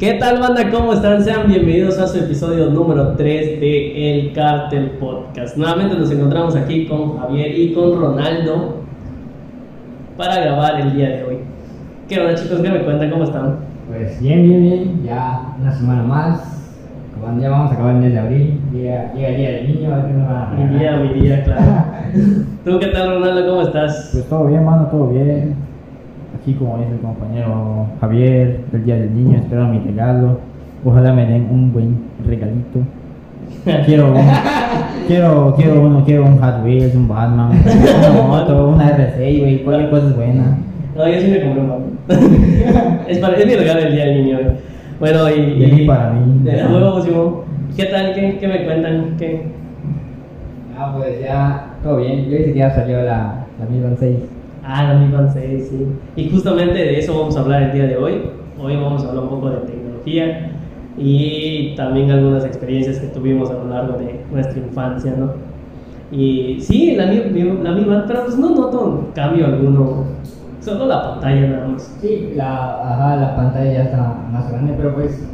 ¿Qué tal, banda? ¿Cómo están? Sean bienvenidos a su episodio número 3 de El Cartel Podcast. Nuevamente nos encontramos aquí con Javier y con Ronaldo para grabar el día de hoy. ¿Qué onda, chicos? ¿Qué me cuentan? ¿Cómo están? Pues bien, bien, bien. Ya una semana más. Ya vamos a acabar el mes de abril, llega, llega el día del niño. a ver qué nos van a Mi día, mi día, claro. ¿Tú qué tal, Ronaldo? ¿Cómo estás? Pues todo bien, mano, todo bien. Aquí, como dice el compañero Javier, el día del niño, espero mi regalo. Ojalá me den un buen regalito. Quiero, un- quiero, quiero uno, quiero un Hot Wheels, un Batman, una moto, una R6, güey, cualquier cosa es buena. No, yo sí me compré un es, para, es mi regalo del día del niño. güey. Bueno, y. De mí para mí. De nuevo, Simón. ¿Qué tal? ¿Qué, qué me cuentan? ¿Qué? Ah, pues ya, todo bien. Yo dice que ya salió la, la Mi Band 6. Ah, la Mi Band 6, sí. Y justamente de eso vamos a hablar el día de hoy. Hoy vamos a hablar un poco de tecnología y también algunas experiencias que tuvimos a lo largo de nuestra infancia, ¿no? Y sí, la la Mi Band, pero pues no noto cambio alguno, solo la pantalla nada más. Sí, la, ajá, la pantalla ya está más grande, pero pues,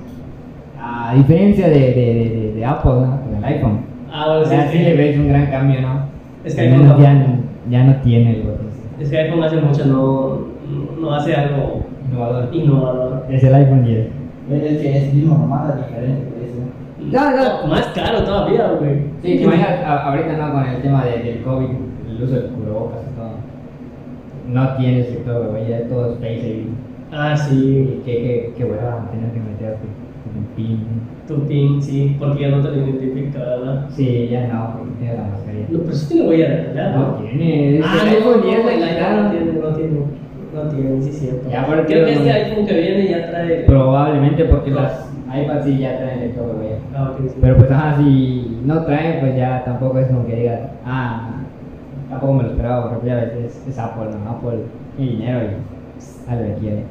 a diferencia de, de, de, de- Apple, ¿no? Con el iPhone. Ah, bueno, sí, ya sí le ves un gran cambio, ¿no? Es que menos no- ya, ya no tiene el. Es que iPhone hace mucho, no, no hace algo Innovador. innovador. Es el iPhone 10. Es que es mismo nomás, diferente, eso. No, no. Más caro todavía, güey. Sí, te imaginas ahorita no con el tema de- del COVID, el uso del cubrebocas y todo. No tiene sector de huella, todo es Face. Ah, sí. Qué, qué, qué hueva tener que meterte con el PIN. Tu PIN, sí, porque ya no te lo identifica, ¿verdad? Sí, ya no, porque tiene la mascarilla. No, pero sí tiene huella verdad, No tiene, Ah, el no, iPhone no, 10 el le iPhone quitaron. no tiene, no tiene, no tiene, sí cierto. Ya, porque Creo que este iPhone que viene ya trae... Probablemente porque las iPads sí ya traen de huella. Ah, ok, sí. Pero pues ajá, si no traen, pues ya tampoco es como que digas, ah, tampoco me lo esperaba, porque ya ves, es, Apple, ¿no? Apple tiene dinero y algo le quiere.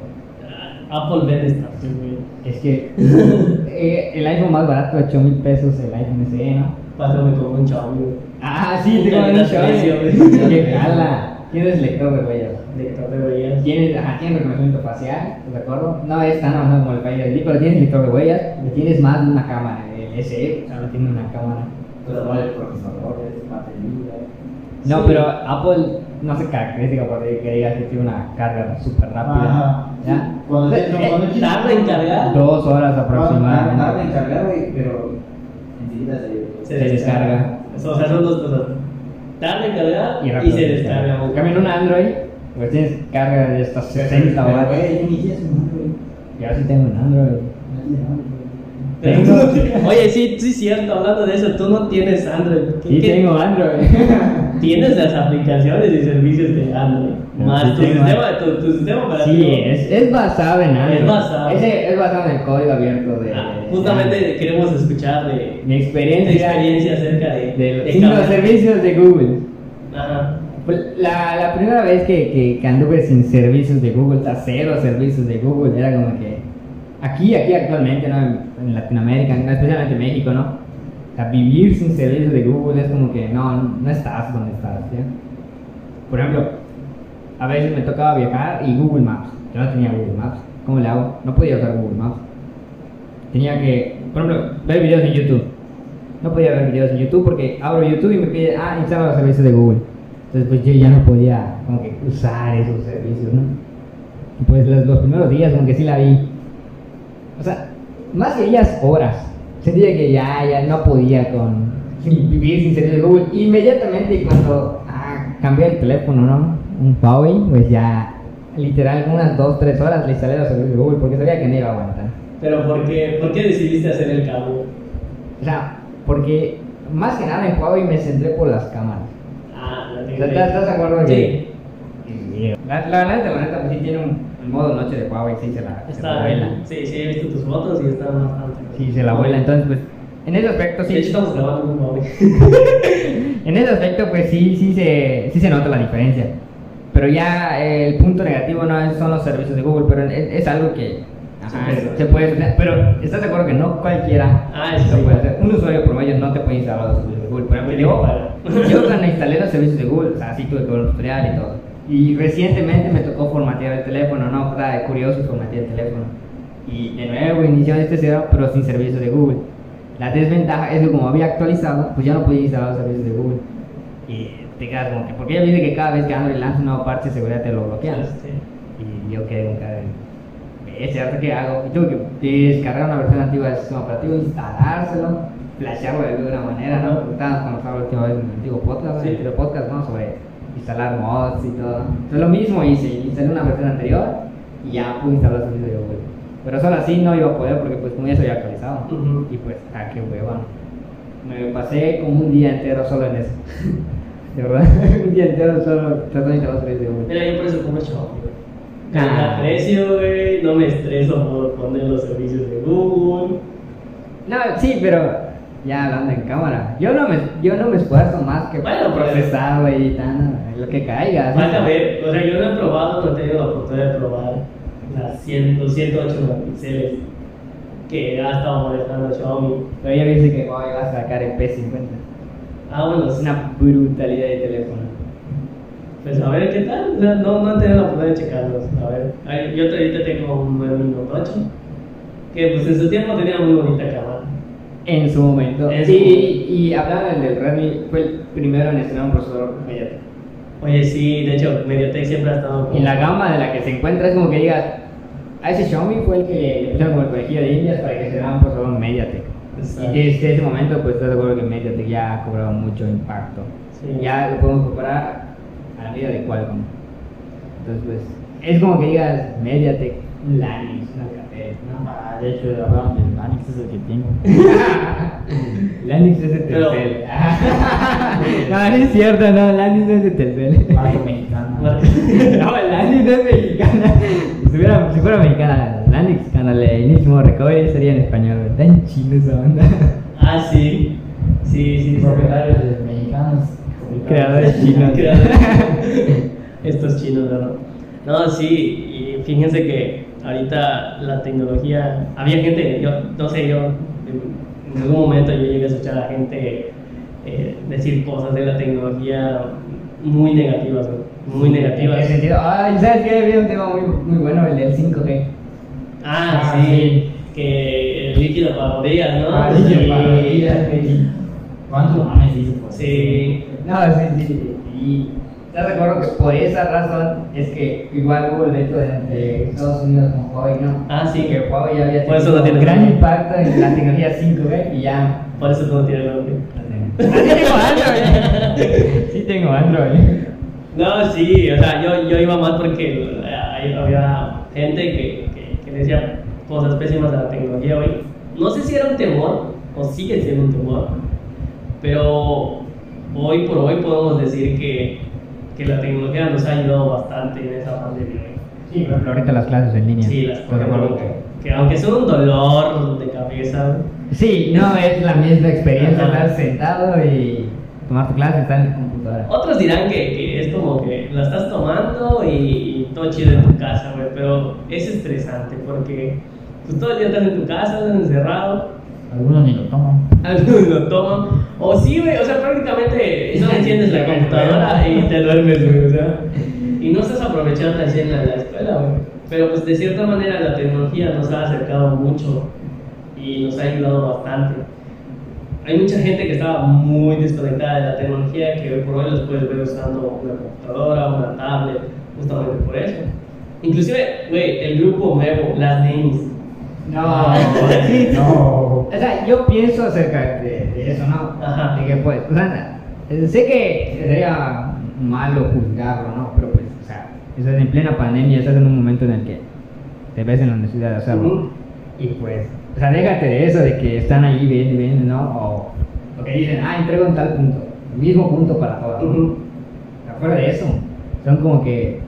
Apple vende esta, güey. Es que eh, el iPhone más barato, 8 mil pesos, el iPhone SE, ¿no? Pásame como un güey. Ah, sí, tengo un güey. Que jala. Tienes lector de huellas. Lector de huellas. Tienes, ajá, tienes reconocimiento facial, ¿de acuerdo? No es tan avanzado como el Face ID, pero tienes lector de huellas y tienes más de una cámara. El SE, o sea, no tiene una cámara. Pero no el procesador, es batería. No, pero Apple no se caracteriza por que digas que tiene una carga súper rápida. Ajá. ¿Ya? Cuando Eh, no, eh, cuando quieres- ¿Tarda en cargar? Dos horas Tarda en aproximadamente. cargar, güey, pero enseguida se. Se descarga. O sea, son dos cosas. Tarda en cargar Y y, rápido se se descarga. En cambio, en un Android, pues tienes carga de hasta 60 Pero, horas. güey, yo ni tienes un Android. Yo sí tengo un Android. Pero tienes- Oye, sí, sí, cierto, hablando de eso, tú no tienes Android. ¿Qué- Sí qué- tengo Android. Tienes las aplicaciones y servicios de Android. No, Más tu, sistema, tu, tu sistema operativo. Sí, es, es basado en Android. Es basado. Ese es basado en el código abierto de. Ah, de justamente Android. queremos escuchar de, Mi de experiencia. experiencia acerca de, de de los servicios de Google. Ajá. Pues la, la primera vez que, que, que anduve sin servicios de Google, a cero servicios de Google, era como que aquí, aquí actualmente, ¿no? en, en Latinoamérica, especialmente en México, ¿no? Sea, vivir sin servicios de Google es como que no, no estás donde estás. Por ejemplo, a veces me tocaba viajar y Google Maps, yo no tenía Google Maps, ¿cómo le hago? No podía usar Google Maps. Tenía que, por ejemplo, ver videos en YouTube. No podía ver videos en YouTube porque abro YouTube y me pide, ah, instala los servicios de Google. Entonces, pues yo ya no podía como que usar esos servicios, ¿no? Y pues los, los primeros días como que sí la vi. O sea, más que días, horas. Sentía que ya, ya no podía con vivir sin servicios de Google. Inmediatamente cuando ah, cambié el teléfono, ¿no? Un Huawei, pues ya literal unas 2, 3 horas le instalé los servicios de Google porque sabía que no iba a aguantar. Pero ¿por qué, ¿por qué decidiste hacer el cambio? O sea, porque más que nada en Huawei me centré por las cámaras. Ah, la. ¿Estás estás de acuerdo Sí. que la, la neta, la neta, pues sí tiene un, el modo noche de Huawei, sí se la, se la Está, vuela. sí, sí, he visto tus fotos y está bastante. Sí, se la vuela. Entonces, pues, en ese aspecto De hecho, sí. estamos grabando un móvil. En ese aspecto, pues sí, sí se, sí se nota la diferencia. Pero ya eh, el punto negativo no son los servicios de Google, pero es, es algo que ajá, Se puede se puede hacer. Pero ¿estás de acuerdo que no cualquiera Ah, eso lo sí. puede hacer? Un usuario promedio no te puede instalar los servicios de Google. Yo, yo cuando instalé los servicios de Google, o sea, sí tuve que ver un tutorial y todo. Y recientemente me tocó formatear el teléfono, ¿no? Estaba de curioso formatear el teléfono. Y de nuevo inició este cero, pero sin servicios de Google. La desventaja es que como había actualizado, pues ya no podía instalar los servicios de Google. Y te quedas como que, porque ella dice que cada vez que Android lanza un nuevo parche de seguridad te lo bloquean. Este, Y yo quedé con cara de, ¿es cierto que hago? Y tuve que descargar una versión antigua del sistema operativo, instalárselo, flashearlo de alguna manera, ¿no? Porque estábamos conversando la última vez en el antiguo podcast, Sí. el podcast, ¿no? Sobre instalar mods y todo. Entonces lo mismo hice, instalé una versión anterior y ya pude instalar el servicio de Google. Pero solo así no iba a poder porque pues como ya se había actualizado. Ujú. Y pues, ah, qué hueva. Me pasé como un día entero solo en eso. De verdad, un día entero solo tratando de instalar el servicio de Google. Mira, yo por eso como Xiaomi, güey. Ah. Precio, güey, no me estreso por poner los servicios de Google. No, sí, pero ya hablando en cámara, yo no me, yo no me esfuerzo más que Bueno, pero- procesar, güey, y tan, lo que caiga. ¿sí? Falta ver, o sea, yo no he probado, no he tenido la oportunidad de probar las 100, los 108 megapíxeles que ha estado manejando Xiaomi. Pero ella dice que hoy va a sacar el P50. Ah, bueno, Es una brutalidad de teléfono. pues a ver qué tal. O sea, no, no he tenido la oportunidad de checarlos. A ver, yo ahorita tengo un Redmi Note 8 que pues en su tiempo tenía muy bonita cámara. En su momento. En su y, momento. y hablaban del Redmi, fue el primero en estrenar un procesador MediaTek. Oye, sí, de hecho, MediaTek siempre ha estado como- En la gama de la que se encuentra es como que digas, a ese Xiaomi fue el que le pusieron como el conejillo de indias para que se un procesador MediaTek. Exacto. Y desde ese momento, pues estás de acuerdo que Mediatek ya ha cobrado mucho impacto. Sí. Ya lo podemos comparar a la medida de Qualcomm. Entonces, pues, es como que digas Mediatek, un Lanix, una café, ¿no? De hecho, hablaron del Manix, es el que tengo. Lanix es de Telcel. no, no es cierto, no, Lanix no es de Telcel. Marca mexicana. no, Lanix no es mexicana. Si fuera, si fuera mexicana, Lanix, cuando le inicio recovery sería en español, ¿verdad? En chino esa onda. Ah, sí. Sí, sí. Propietarios de mexicanos. Creadores chinos. Estos chinos, ¿verdad? No, sí, y fíjense que ahorita la tecnología, había gente, yo no sé, yo en, en algún momento yo llegué a escuchar a gente eh, decir cosas de la tecnología muy negativas, muy ¿En qué negativas. sentido? Ay, ¿sabes qué? Había un tema muy, muy bueno, el del 5G. Ah, Ah, sí, que el líquido para botellas, ¿no? Ah, Sí. sí, para. ¿Cuántos mames hizo? por Sí. No, sí, sí. Y te recuerdo que por esa razón es que igual hubo el veto de, de Estados Unidos con Huawei, ¿no? Ah, sí. Que Huawei ya había Por eso tenido no tiene un gran nombre. impacto en la tecnología 5G y ya. Por eso no tienes nombre. Sí tengo Android. Sí tengo Android. No, sí, o sea, yo, yo iba mal porque eh, había gente que, que, que decía cosas pésimas de la tecnología hoy. No sé si era un temor o sigue siendo un temor, pero hoy por hoy podemos decir que, que la tecnología nos ha ayudado bastante en esa pandemia. Sí, por ejemplo, ahorita las clases en línea. Sí, las ¿Estás de acuerdo? que, que aunque son un dolor de cabeza, Sí, no es la misma experiencia Ajá. estar sentado y tomar tu clase, estar en tu computadora. Otros dirán que, que es como que la estás tomando y, y todo chido en tu casa, güey, pero es estresante porque pues, todo el día estás en tu casa, estás encerrado, Algunos ni lo toman. algunos lo toman, o sí, güey, o sea, prácticamente no enciendes la computadora y te duermes, güey, o sea, y no estás aprovechando la escena de la escuela, güey, pero pues de cierta manera la tecnología nos ha acercado mucho y nos ha ayudado bastante. Hay mucha gente que estaba muy desconectada de la tecnología que hoy por hoy los puedes ver usando una computadora, una tablet, justamente por eso. Inclusive, güey, el grupo nuevo, las Names. No, sí, No. O sea, yo pienso acerca de, de eso, ¿no? Ajá. De que pues, o sea, sé que sería malo juzgarlo, ¿no? Pero pues, o sea, estás en plena pandemia, estás en un momento en el que te ves en la necesidad de hacerlo. Y pues, o sea, déjate de eso, de que están ahí viendo y viendo, ¿no? O, o que dicen, ah, entrego en tal punto, el mismo punto para todos. ¿no? Afuera de eso, son como que,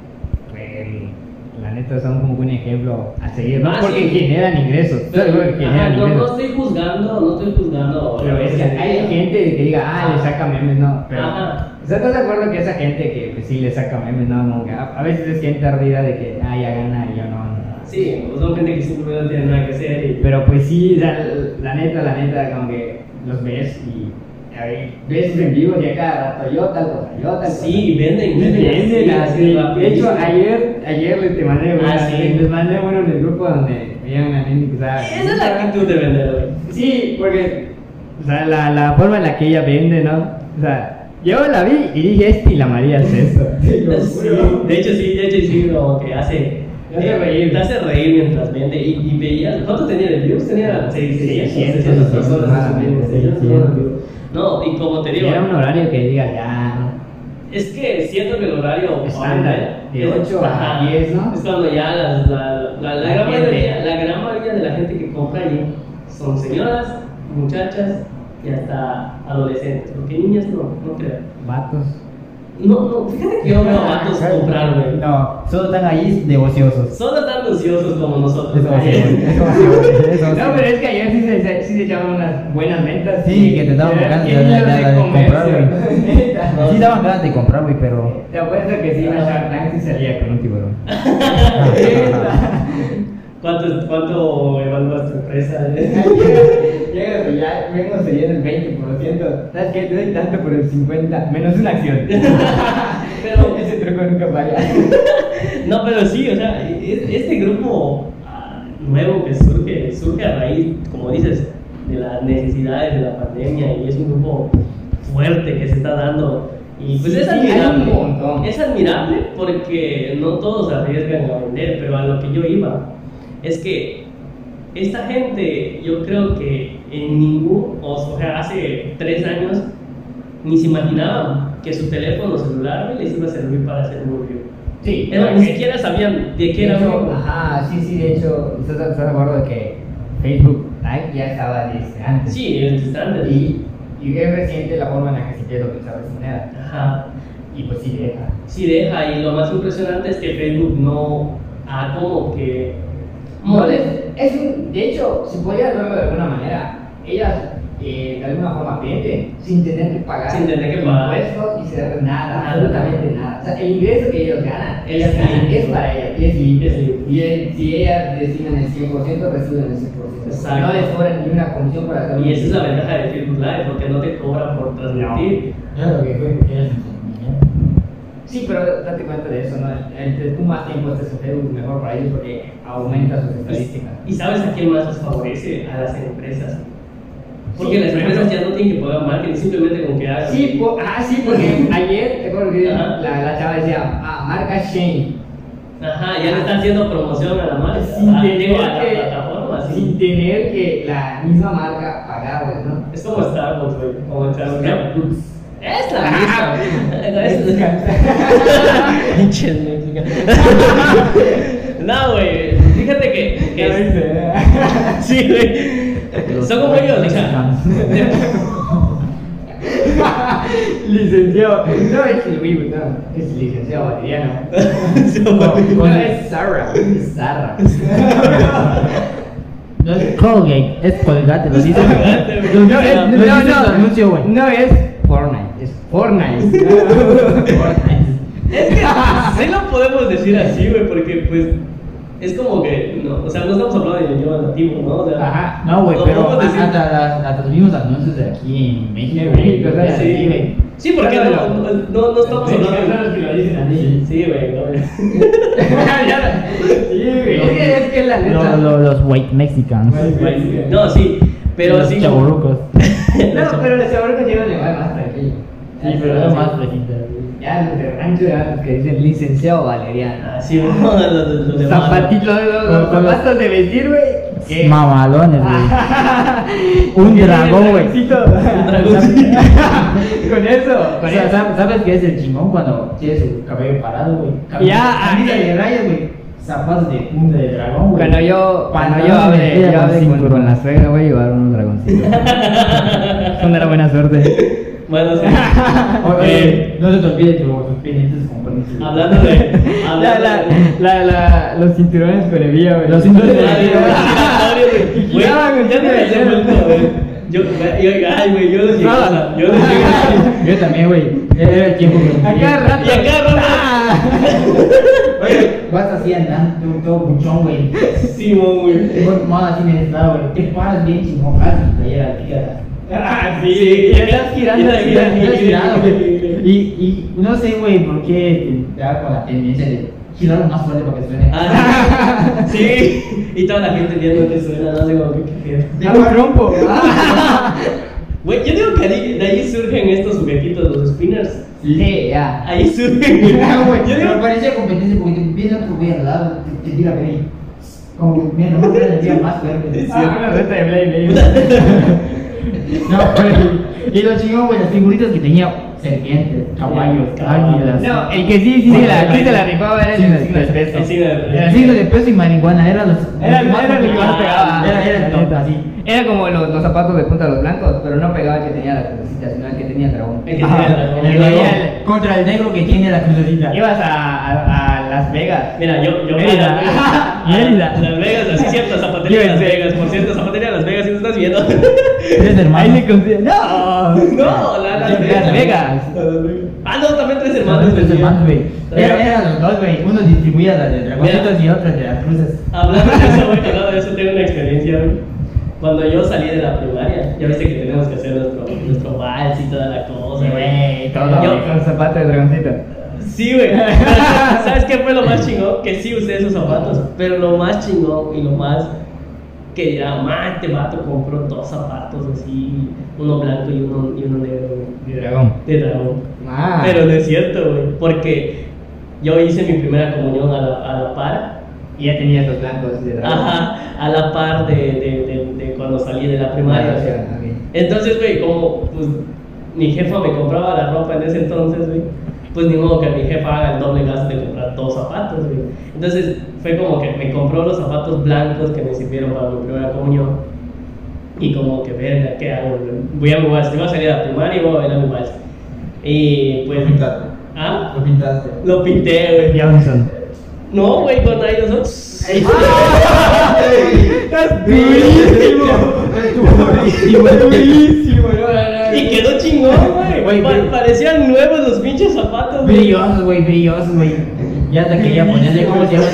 la neta, son como un ejemplo a seguir, ¿no? Ah, Porque sí. generan ingresos, estoy seguro que Ajá, generan no, no ingresos. estoy juzgando, no estoy juzgando. Pero es que hay gente que diga, ah, le saca memes, no. Pero, Ajá. o sea, ¿estás de acuerdo que esa gente que pues, sí le saca memes, no? Que a, a veces es gente ardida de que, ah, ya gana y yo no. no. Sí, pues son gente que simplemente no tiene nada que hacer y... Pero pues sí, sea, la neta, la neta, como que los ves y ahí ves en vivo a cosa, yo tal cosa. Sí, venden, Venden, venden así, venden así, así. De hecho, ayer, ayer les te mandé, Ah, una- sí. les mandé uno en el grupo donde nena que estaba. Esa es la actitud de vender, güey. Sí, porque. O sea, la, la forma en la que ella vende, ¿no? O sea, yo la vi y dije, este y la María es eso. Sí, de hecho sí, de hecho sí, como que hace... Te hace eh, reír. Te hace reír mientras vende y, y veías... ¿Cuánto tenía de views? Tenía 600, 600, 600 personas. Aproximadamente, 600. No, y como te digo... era un horario que diga ya. Es que siento que el horario Estándar, de es- 8 a ajá, 10, ¿no? Es cuando ya las- la, la, gran mayoría, la gran mayoría de la gente que compra allí son señoras, muchachas y hasta adolescentes, porque niñas no, no creo. Vatos. No, no, fíjate que yo veo a vatos comprar, güey. No, solo están ahí de ociosos. Son tan ansiosos como nosotros. A ser. No, pero es que ayer sí se, sí se echaban unas buenas ventas. Sí, que te daban ganas de- comprar, güey. Sí daban ganas de comprar, güey, pero... Te apuesto que sí, una Shark Tank sí salía con un tiburón. ¿Cuánto, ¿Cuánto evalúas tu empresa? Llega y ya vengo cediendo el 20%. ¿Sabes qué? Te doy tanto por el 50%, menos una acción. Pero- ese truco nunca falla. No, pero sí, o sea, es- este grupo ah, nuevo que surge, surge a raíz, como dices, de las necesidades de la pandemia y es un grupo fuerte que se está dando. Y pues Sí, es admirable. Es admirable porque no todos arriesgan a vender, pero a lo que yo iba es que esta gente, yo creo que en ningún, o sea, hace tres años ni se imaginaban que su teléfono celular les iba a servir para hacer un review. Sí, Era- ni siquiera sabían de qué De era hecho, un Ajá, sí, sí, de hecho, ¿estás, de acuerdo de que Facebook Live ya estaba desde antes? Sí, el estándar. Y, y es reciente la forma en la que se quiere utilizar esa moneda. Ajá. Y pues sí deja. Sí deja, y lo más impresionante es que Facebook no ha como que... No, es, es un, de hecho, se podría verlo de alguna manera. Ellas eh, de alguna forma venden sin tener que pagar Sin tener que pagar. impuestos y ser nada, Nada. absolutamente nada. O sea, el ingreso que ellos ganan, Es ellas ganan, es para ellas y es libre. Y el- si ellas destinan el 100%, reciben el 100%. Exacto. No les cobran ni una comisión por hacer Y esa es la ventaja de Facebook Live, porque no te cobran por transmitir. Claro que fue, Sí, pero date cuenta de eso, ¿no? Entre tú más tiempo estés en Facebook, mejor para ellos porque aumenta sus estadísticas. ¿Y sabes a quién más les favorece? A las empresas. Porque Sí, las empresas ya no tienen que pagar marketing, simplemente con que hagan. Sí, po- ah, sí, porque ayer, te acuerdo que la, la chava decía, ah, marca Shane. Ajá, ya le están haciendo promoción a la marca. Sin ah, tener, a la que, plataforma, sí. sin tener que la misma marca pagara, ¿no? Es como Starbucks, güey. Como Starbucks. Es la misma. Es-. Pinches. No, güey. Fíjate que. Que hice. sí, güey. Son como ellos, o sea. licenciado. No es el vivo, no. Es licenciado valeriano. No, No, es Sarah. Es Sarra. No es Colgate, es Colgate, lo dice. No, es, no, no, anuncio, güey. no es Fortnite, es Fortnite. Fortnite. Es que sí lo podemos decir así, güey, porque pues. Es como que. No, o sea, no estamos hablando de idioma nativo, ¿no? O sea, Ajá. No, güey, pero decir- hasta, las- hasta los mismos anuncios de aquí en México. Güey, ¿sabes? Sí, güey. Sí, porque no, no, no, no estamos hablando. que lo dicen así. Sí, güey. no. Sí, güey. Es que, la neta. Los, white Mexicans. No, sí, pero los sí. chavorrucos. No, pero los chavorrucos llevan igual más tranquilo. Sí, pero es más fresita. Ya los de rancho ya que dicen licenciado valeriano. Ah, sí, no, los, los, los. Zapatitos, los, los, los los- zapatos de vestir, güey. ¿Qué? Mamalones, güey. Un el dragón, güey. dragoncito. dragoncito. Con eso, O con sea, eso. ¿sabes, ¿sabes qué es el chingón cuando tiene su cabello parado, güey? Ya, camisa ah, de rayas, güey. Zapatos de punta de dragón, güey. Cuando yo, cuando yo tela yo con, con la suegra, voy a llevar unos dragoncitos. Son de la buena suerte. Bueno, sí. Oye, Eh, no se te olvide tu- tus pendientes con permiso. hablando de. La, Hablando la, de. la, la, los cinturones con hebilla, güey. Los cinturones güey, güey, Ya, güey, ya me ya, había ya. vuelto, güey. Yo, yo, ay, güey, yo los llegué Yo los llegué a Yo también, güey. Era el tiempo que. A cada rato. Y acá, rato. Oye, vas así andando, todo buchón, güey. Simón, güey. Te pones mal así necesitado, güey. Te paras bien chingón, casi, playera, tía. Ah, Sí, sí. Y estás girando, y estás girando, girando, Estás girando, sí, güey. sí, Y, y no sé, güey, por qué te da con la tendencia de girarlo más fuerte para que suene. Ah, sí, y toda la gente viendo que suena, no sé cómo que qué Ya lo rompo. Güey, yo digo que ahí- de ahí surgen estos juguetitos, los spinners. Sí, ya. Ahí surgen. Ah, güey, Yo digo, pero parecía competencia porque te empieza a tu al lado, te, te tira ahí. Como que mientras más grande, tira más fuerte. Sí. Ah, una reta de Blade, No, güey. Y lo chingón, güey, las figuritas que tenía serpientes, caballos, águilas. No, el que sí, sí, se la, sí se la rifaba era el signo de peso. El signo de peso. Y marihuana era los. Era- el que más pegaba. Era, el top, así. Era como los, los zapatos de punta de los blancos, pero no pegaba el que tenía la crucecita, sino el que tenía el dragón. El que tenía el dragón Contra el negro que tiene la crucecita. Ibas a, a, a Las Vegas. Mira, yo, yo Mérida. Mérida. Las Vegas, así cierto, zapatería Las. Vegas. Por cierto, zapatería Las Vegas, si nos estás viendo. Tres hermanos. Ahí se consigue. ¡No! No, la, Las Las Vegas. Vegas. Ah, no, también tres hermanos. Tres hermanos, güey. Era- Eran los dos, güey. Uno distribuía las de dragoncitos y otros de las cruces. Hablando de eso, güey, hablando de eso, tengo una experiencia, güey. Cuando yo salí de la primaria, ya viste que tenemos que hacer nuestro, nuestro vals y toda la cosa, Sí, güey. todo Yo- con zapatos de dragoncito. Sí, güey. ¿Sabes qué fue lo más chingón? Que sí usé esos zapatos. Pero lo más chingón y lo más que ya, man, este vato compró dos zapatos así, uno blanco y uno, y uno negro, güey, De dragón. de dragón. Ah. Pero no es cierto, güey, porque yo hice mi primera comunión a la, a la par. Y ya tenía esos blancos de dragón. Ajá, a la par de, de, de, de cuando salí de la primaria. Ah, sí, ok. Entonces, güey, como pues, mi jefa me compraba la ropa en ese entonces, güey, pues ni modo que mi jefa haga el doble gasto de comprar dos zapatos, güey. Entonces, fue como que me compró los zapatos blancos que me sirvieron para mi primera comunión. Y como que, verga, ¿qué hago? güey? Voy a, a, voy a salir a primaria y voy a bailar mi vals. Y pues. Lo pintaste. ¿Ah? Lo pintaste. Lo pinté, güey. Johnson. No, güey, con ahí nosotros. Durísimo, Y quedó chingón, güey. Güey, Pa- güey. parecían nuevos los pinches zapatos, güey. Brillosos, güey, brillosos, güey. Ya te quería ponerle, ¿cómo se llama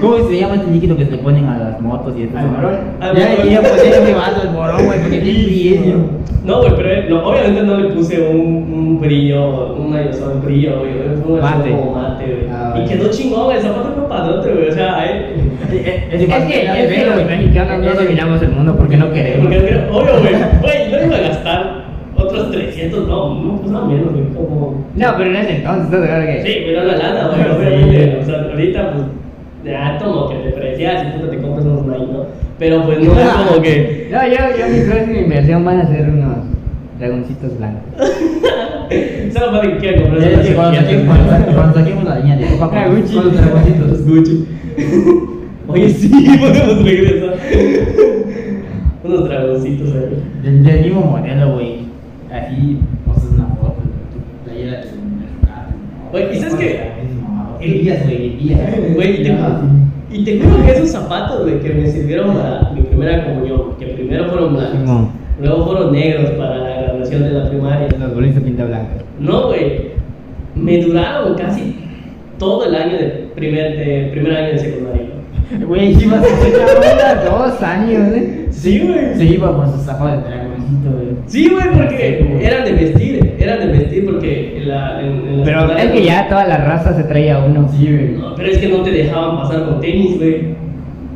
¿cómo se llama este líquido que se ponen a las motos y eso? Al morón. Al Ya quería ponerle vato el morón, güey, porque tiene brillo. No, güey, pero eh, no, obviamente no le puse un, un brillo, un aerosol brillo, güey. Fue un Mate. como mate, güey. Ah, y quedó chingón, güey. El zapato fue padrote, güey. O sea, eh. Es que, es que los mexicanos no dominamos el mundo porque no queremos. Porque obvio, güey. Güey, no iba a gastar otros 300, no, no, pues no menos, güey. Como. No, pero en ese entonces, ¿estás de acuerdo que? Sí, pero la lana, güey. O sea, ahorita, pues, ya como que te precias y puta te compras unos Nike, ¿no? Pero pues no es como que. No, yo, yo mi próxima inversión van a ser unos dragoncitos blancos. Solo para que quiera comprar cuando saquemos, la línea de Ah, Gucci. con los dragoncitos. Gucci. Oye, sí, podemos regresar. Unos dragoncitos ahí. Del, del mismo modelo, güey. Así, posas una foto tu playera del mercado. Güey, ¿y sabes qué? Elías, güey, Elías. Güey, y te, y te juro que esos zapatos, güey, que me sirvieron para mi primera comunión, que primero fueron blancos, luego fueron negros para la graduación de la primaria. Los bolitos pinta blanca. No, güey, me duraron casi todo el año de primer, de primer año de secundaria. Güey, sí, vas a Dos años, ¿eh? Sí, güey. Se iba con sus zapatos de dragoncito, güey. Sí, güey, porque eran de vestir, eran de vestir porque en la, en, en la Pero es que ya toda la raza se traía uno. Sí, güey. No, pero es que no te dejaban pasar con tenis, güey.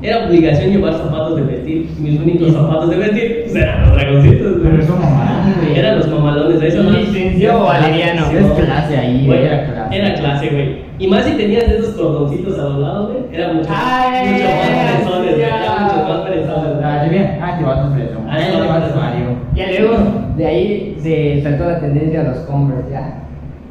Era obligación llevar zapatos de vestir. Mis únicos zapatos de vestir pues, eran los dragoncitos, güey. Pero son mamalones, güey. Eran los mamalones de eso, ¿no? Licenció Valeriano. Es clase ahí, Güey, era clase. Era clase, güey. Y más si tenías esos cordoncitos a los lados, güey. Era mucho, Ay, mucho más fresones, güey. ya. Era mucho más fresones. Ah, bien. Ah, te vas a hacer eso. Ah, sí, te vas a sí. Mario. Y luego de ahí se saltó la tendencia a los Converse, ya.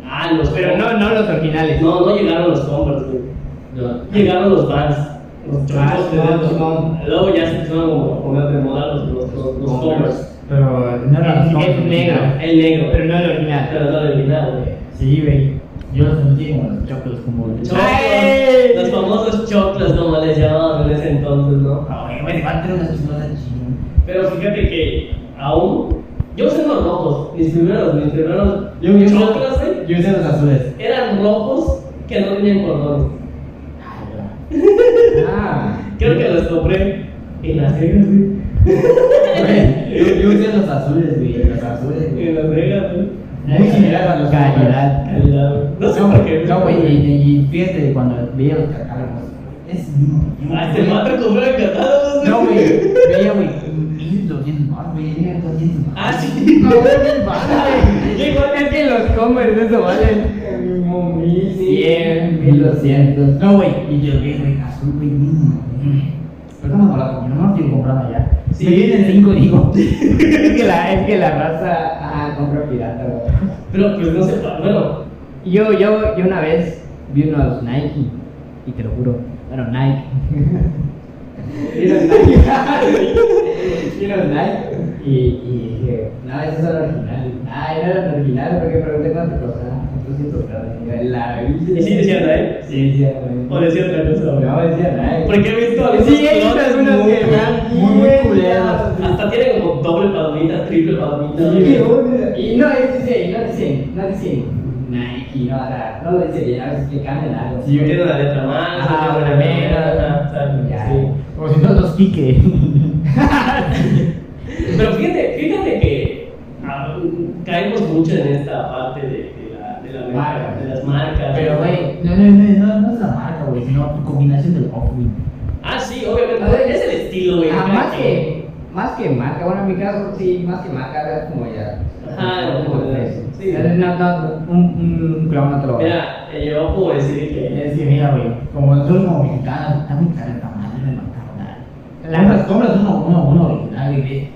Ah, los Pero no, no los originales. No, no llegaron los Converse, güey. Llegaron los Vans. Los Ah, sí, de esos. Converse. Luego ya se empezaron como a poner de moda los, los, los, los Converse. Pero no los es Converse, negro. El negro. Pero no el original. Pero no el original, güey. Sí, güey. Yo los sentí como los chocos, como el Choclos, los famosos choclos como les llamaban en ese entonces, ¿no? Ay, güey, va a tener una chismosa chingón. Pero fíjate que aún, yo usé los rojos, mis primeros, mis primeros Yo, yo, choclos, güey, yo usé los azules. eran rojos que no tenían cordones. Ah. Creo que los compré en Las Vegas, güey. Güey, yo, yo usé los azules, güey. Los azules, güey. En Las Vegas, güey. Muy similar a los Calidad. Calidad. No sé No, por qué. no, güey, y, y fíjate cuando veía los catálogos. Es. Este mata comprar el catálogo, güey. No, güey, veía, güey, 1200 más, güey, 1200 más. Ah, sí. No, güey, mil baros, güey. ¿Qué igual es que los Converse eso valen como 1100, 1200. No, güey, y yo güey, azul, güey, mínimo. Pero no, no, no, no estoy comprando allá. Sí. Me vienen 5, digo. Es que la, es que la raza ah, compra pirata, güey. Pero pues no sé, bueno. Yo, yo, yo una vez vi unos Nike, y te lo juro, bueno, Nike. Vi unos Nike. Vi unos Nike. Y, y dije, no, esos son originales. Ay, no eran originales porque pregunté cuánto costaban. 200 pesos. La ¿Y Nike? Sí, decía Nike. O decía otra cosa. No, decía. Porque he visto algunos Sí, clones muy- muy, muy bien culeros. Hasta tiene como doble palomita, triple palomita. Sí, y no dice, no dicen, no dicen Nike, no, o sea, no lo bien, a veces que cambian algo. Sí, Tiene una letra más, tiene una sí. Como si no los quique. Pero fíjate, fíjate que ah, caemos mucho en esta parte de, de la, de marca, las marcas. Pero, güey, no, no, no, no, no es la marca, güey, sino tu combinación del off-wing. Ah, sí, obviamente. Ver, es el estilo, güey. Ah, más que, más que marca, bueno, en mi caso sí, más que marca, es como ya. Ajá, como no, sí. No, no, un, no te lo. Mira, eh, yo puedo decir que. Es que mira, güey, como nosotros como mexicanos, está muy cara esta madre Compras, compras uno, uno, uno original madre,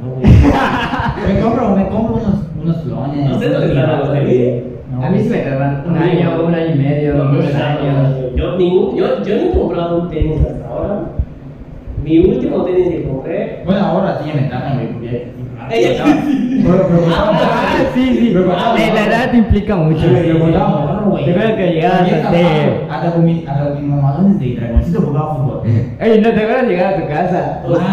no, güey. me compro, me compro unos, unos clones. ¿A ustedes unos les tardan los piratas, tenis? güey. No, A mí sí me tardan un año, no. un año y medio, No, dos no, no, años. Yo, ningún, yo, yo no he comprado un tenis hasta ahora. Mi último tenis que compré. Bueno, ahora sí me tratan, güey, porque Ella- Pero, pero, Ah, sí, sí, la edad implica mucho. Te acuerdas que. Hasta con mi- hasta con mis mamadones de dragoncito jugaba fútbol. Oye, ¿no te acuerdas llegar a tu casa? Hostia.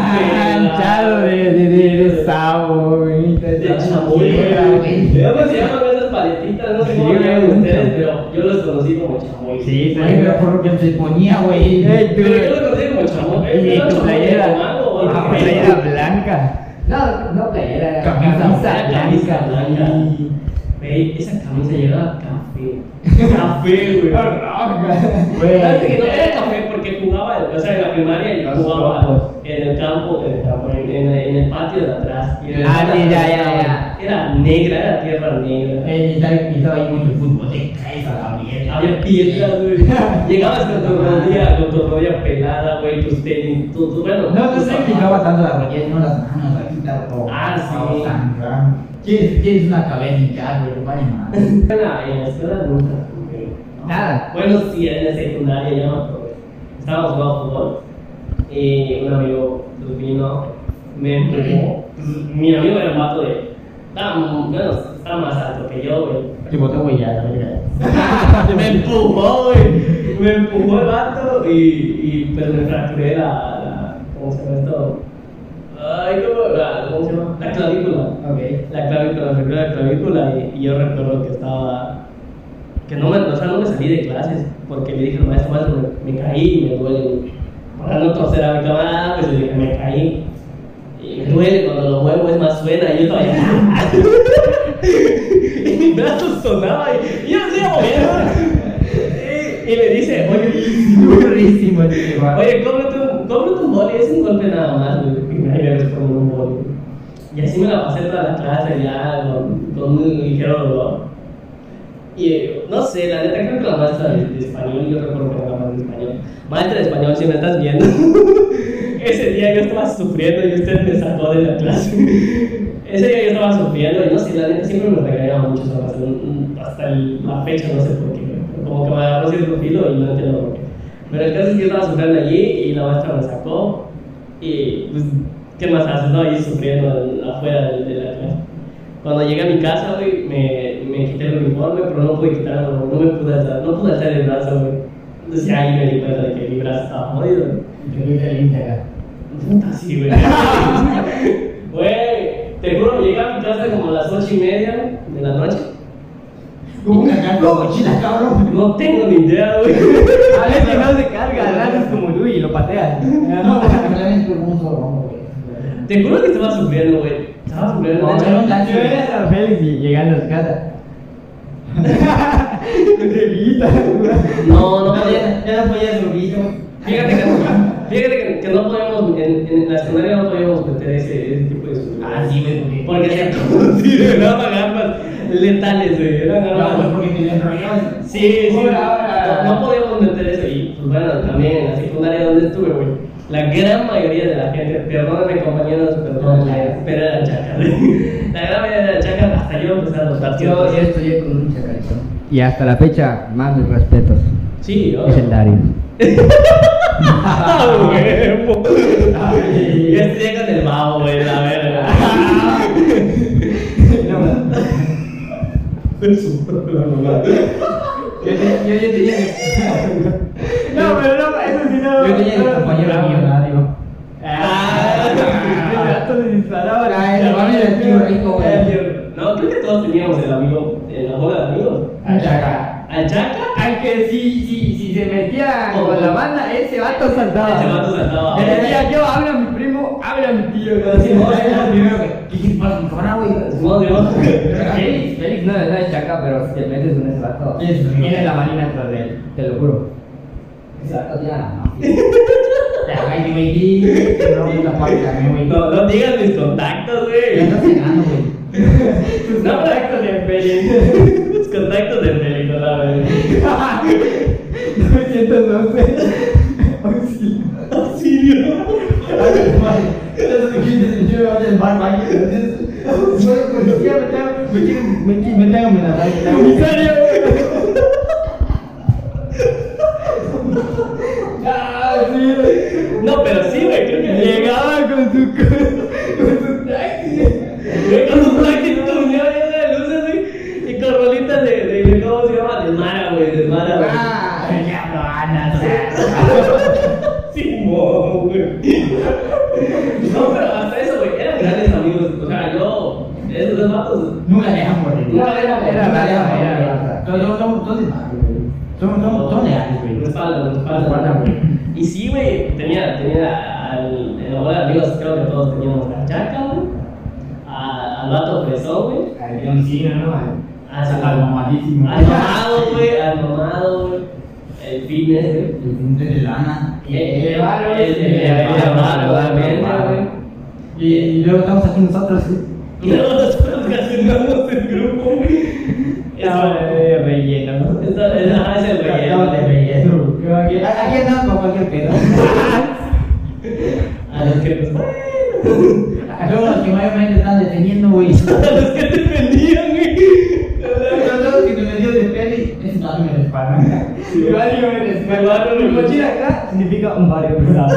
Manchado de, de, de, de sabo, güey. De chamoy, güey. güey. ¿Cómo se llaman esas paletitas? No sé cómo llaman ustedes, pero yo los conocí como chamoy. Sí, pero por lo que se ponía, güey. Pero yo los conocí como chamoy. y tu playera, playera blanca. No, no playera, era Camisa, camisa camisa blanca. Güey, esa camisa llevaba café. Café, güey. Güey. No era café porque jugaba, o sea, en la primaria yo jugaba en el campo, en el, campo, en, en- en el patio de atrás. Y Ah, ya, ya, Era negra, era tierra negra. Eh, y estaba ahí mucho fútbol. Había piedras, güey. Llegabas con tu rodilla, con tu rodilla pelada, güey, tus tenis, tu, tu, bueno. No, no se implicaba tanto la rodilla, sino las manos. Aquí está todo. Ah, sí. todo sangrando. ¿Quieres, quieres una cabeza güey? Vale, madre. En la, escuela nunca. Nada. Bueno, sí, en la secundaria ya acuerdo. Estábamos jugando fútbol y un amigo vino, me empujó. Mi amigo era un vato de. Estaba, mu- bueno, estaba más alto que yo, güey. Te botó, güey, ya, la me empujó, güey. Me empujó el vato y, y pues me fracturé la, la. ¿Cómo se llama esto? Ay, ¿cómo, la, ¿cómo se llama? La clavícula. Ok. La clavícula, me fracturé la clavícula y, y yo recuerdo que estaba. Que no me, o sea, no me salí de clases porque le dije maestro, maestro, me, me caí y me duele. Para no torcer a mi camarada, pues le dije, me caí. Y me duele cuando lo muevo, es más suena. Y yo todavía. y mi brazo sonaba y, y yo me seguía moviendo. y, y me dice, oye, Durísimo. Oye, cómprate un, boli, es un golpe nada más. Y me respondió un boli. Y así me la pasé toda la clase ya con, con un ligero dolor. Y no sé, la neta creo que la maestra de, de español, yo recuerdo que la maestra de español. Maestra de español, si me estás viendo, ese día yo estaba sufriendo y usted me sacó de la clase. Ese día yo estaba sufriendo y no sé, la neta siempre me regañaba mucho esa. Hasta el- la fecha no sé por qué. Como que me agarró cierto filo y no entiendo por qué. Pero el caso es que yo estaba sufriendo allí y la maestra me sacó. Y pues, ¿qué más haces? No, ahí sufriendo en- afuera de, de la clase. Cuando llegué a mi casa, güey, me, me quité el uniforme, pero no pude quitarlo, no me pude alzar, no pude alzar el brazo, güey. Entonces ahí me di cuenta de que mi brazo estaba jodido. Te doy el Instagram. Puta, sí, güey. Güey, te juro, llegué a mi casa como a las ocho y media de la noche. ¿Cómo cargar tu mochila, cabrón? No tengo ni idea, güey. A veces no se carga, lo haces como tú y lo pateas. No, güey. Te juro que estaba sufriendo, güey. Estaba súper No. Yo era a Félix y llegando a su casa. Ceguita, No, no podía. Ya no podía subir. Fíjate que, fíjate que, que no podíamos, en, en la escenario no podíamos meter ese, ese tipo de sonido. Ah, sí, güey, porque- Porque se sí, eran armas letales, güey. Eran No, pues armas. porque te enrollabas. Sí, sí. Ahora. No, no podíamos meter eso. Y pues bueno, también en la secundaria donde estuve, güey. La gran mayoría de la gente, perdóname compañeros, perdóname, pero eran chacas. La gran mayoría de las chacas, hasta yo empecé a notar Yo, yo estudié con un chacarito. Y hasta la fecha, más mis respetos. Sí, yo. Es el Dario. Ah, huevo. Yo estudié con el babo, güey, la verga. Mamá. Yo, te- yo, yo tenía No, pero no, eso sí no. yo tenía mi compañero millonario. Ah. El gato se disparaba. Ah, el hermano del tío rico, güey. No, creo que todos teníamos el amigo, en la bola de amigos. Al Chaca. ¿Al Chaca? Al que si, si, si se metía Oh. con la banda, ese vato saltaba. Ese vato saltaba. Le decía yo, habla a mi primo, habla a mi tío. Sí, ¿no? Era el primero que. ¿Qué para mi cámara, güey? Félix, Félix no, no es chaca, pero si te metes con ese vato, tiene la marina atrás de él, te lo juro. Ese vato tiene la mafia. Ya, güey, no, güey. No, no digas mis contactos, Ya güey. estás cenando, güey. Tus No, contactos de Félix. Los contactos del delito, la verdad. 912. Auxilio. Auxilio. Sí. No, pero sí, güey, creo que Llegaba con su, con su taxi. Con sus plaquitos, ya de luces, güey. Y con rolitas de, de, de, ¿cómo se llama? De Mara, güey, de Mara, güey. Ah, ya lo van a hacer. Simón, güey. No, pero hasta eso, güey, eran grandes amigos. O sea, yo, esos dos vatos. Nunca dejamos de No, era- era Nunca raro, dejamos de era hablar. raro. Somos- somos- somos de madre, güey. Somos leales, güey. Y sí, güey, tenía, tenía al, en la bola de amigos, creo que todos teníamos la chaca, güey. Al vato fresón, güey. Al leoncino, ¿no? Al- Al- Al mamadísimo. Al mamado, güey, al mamado, güey. El fitness, güey. El pinche de lana. El- el- de varos, el- el- el de el- el- varos. güey. Y, luego estamos aquí nosotros. ¿sí? Y luego nosotros gestionamos el grupo, güey. Estaba de relleno. Esa- esa- es el Estamos de relleno. relleno. Aquí andamos con cualquier pedo. A los que, bueno. Luego los que mayormente están deteniendo, güey. A los que te vendían, güey. Los que te metió de peli, es más me respaldan. Mi barrio me respalda. Mi mochila acá significa un barrio pesado.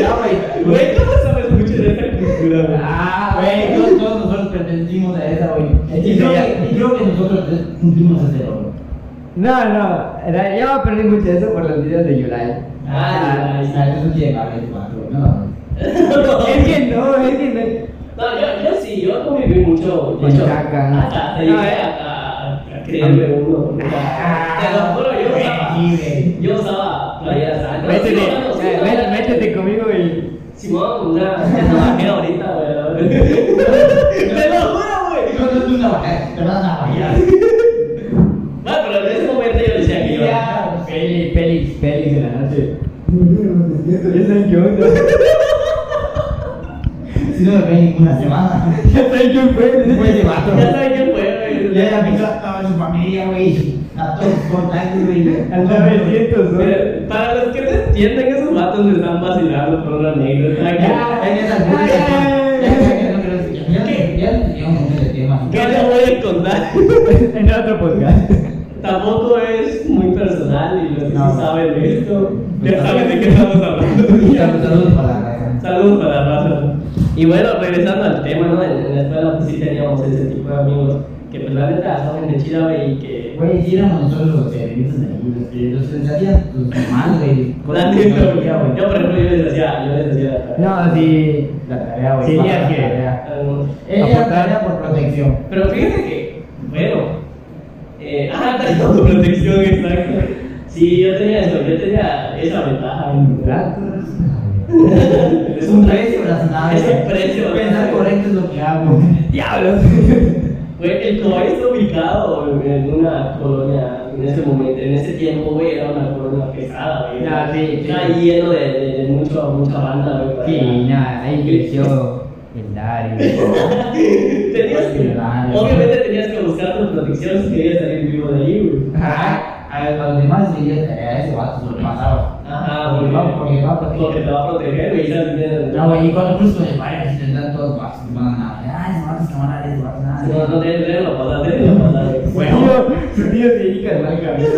Ya, güey. Güey, ¿cómo sabes mucho de esta cultura, güey? Ah, güey, todos, todos a esa. Y creo, que, y creo que nosotros cumplimos ese rol. No, no, era- yo aprendí mucho de eso por los videos de Yulai. Ah, Ah, eso sí es vale, no, no. Es que no, es que No, yo, yo sí, yo conviví mucho. Con. Hasta te llegué a, a, a creerme uno. Te lo juro, yo usaba. Yo usaba playeras no. altas. Métete, eh, métete conmigo y. Simón, una. Ya trabajé ahorita, güey. Te lo juro, güey. No, no, tú no vas te vas a fallar. Bueno, pero en ese momento yo decía que yo. Félix, Félix, Félix en la noche. Ya saben qué onda. Si no me ven ninguna semana. Ya saben quién fue. De. Ya saben quién fue, güey. Ya la pica a toda su familia, güey. A todos sus contactos, güey. Al 900, ¿no? Mira, Para los que no entienden, esos vatos me están vacilando por una anécdota. Ya. Ya. ¿Qué les voy a contar? En otro podcast. Tampoco es muy personal y los que No. saben de esto ya saben de qué estamos hablando. Saludos para la raza. Saludos para la raza. Y bueno, regresando al tema, ¿no? En, en la escuela pues sí teníamos ese tipo de amigos que pues la neta estaban de chida, güey, y que... Güey, si éramos nosotros los servicios de ahí, los que los que les hacían tus mamás, güey. La que neta, no güey. Yo, por ejemplo, yo les decía, yo les decía la tarea. No, sí. La tarea, güey. Tenías la que- tarea. Era tarea por protección. Pero fíjate que, bueno, eh, ah, tarea de protección, exacto. Sí, yo tenía eso, yo tenía esa ventaja. Es un precio razonable. Es un precio Pensar correcto es lo que hago. ¡Diablos! El Cobain está ubicado en una colonia, en ese momento, en ese tiempo, güey, era una colonia pesada, güey. Ah, sí, Está sí. lleno de, de, de mucho, mucha banda, güey. Sí, nada, ahí creció el Dario. Tenías obviamente tenías que buscar tu protección si querías salir vivo de ahí, güey. A, a los demás ese vato se lo pasaba. Ajá, porque va, porque va a proteger. Porque te va a proteger, güey. No, güey, y cuando todos van a nada. Ay, se matan, se van a dar, se van a dar. No, no, déjenlo déjenlo pasar, déjenlo pasar, güey. Bueno, su tío se dedica al camino.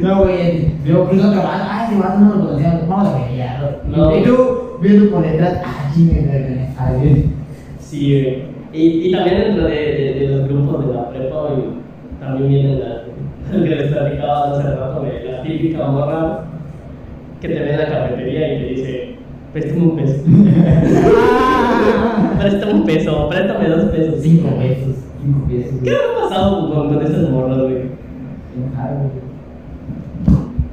No, güey, yo cruzo otro vato, ay, ese vato no lo conocíamos, vamos a pelearlo. No. Y tú, viendo por detrás, ah, chingue, güey, ay, Sí, güey. Y, y también dentro de, de, de los grupos de la prepa, güey, también viene la que les platicaba hace rato de la típica morra que te ve en la cafetería y te dice, préstame un peso. préstame un peso, préstame dos pesos. Cinco pesos, cinco pesos. ¿Qué ha pasado con, con estas morras, güey?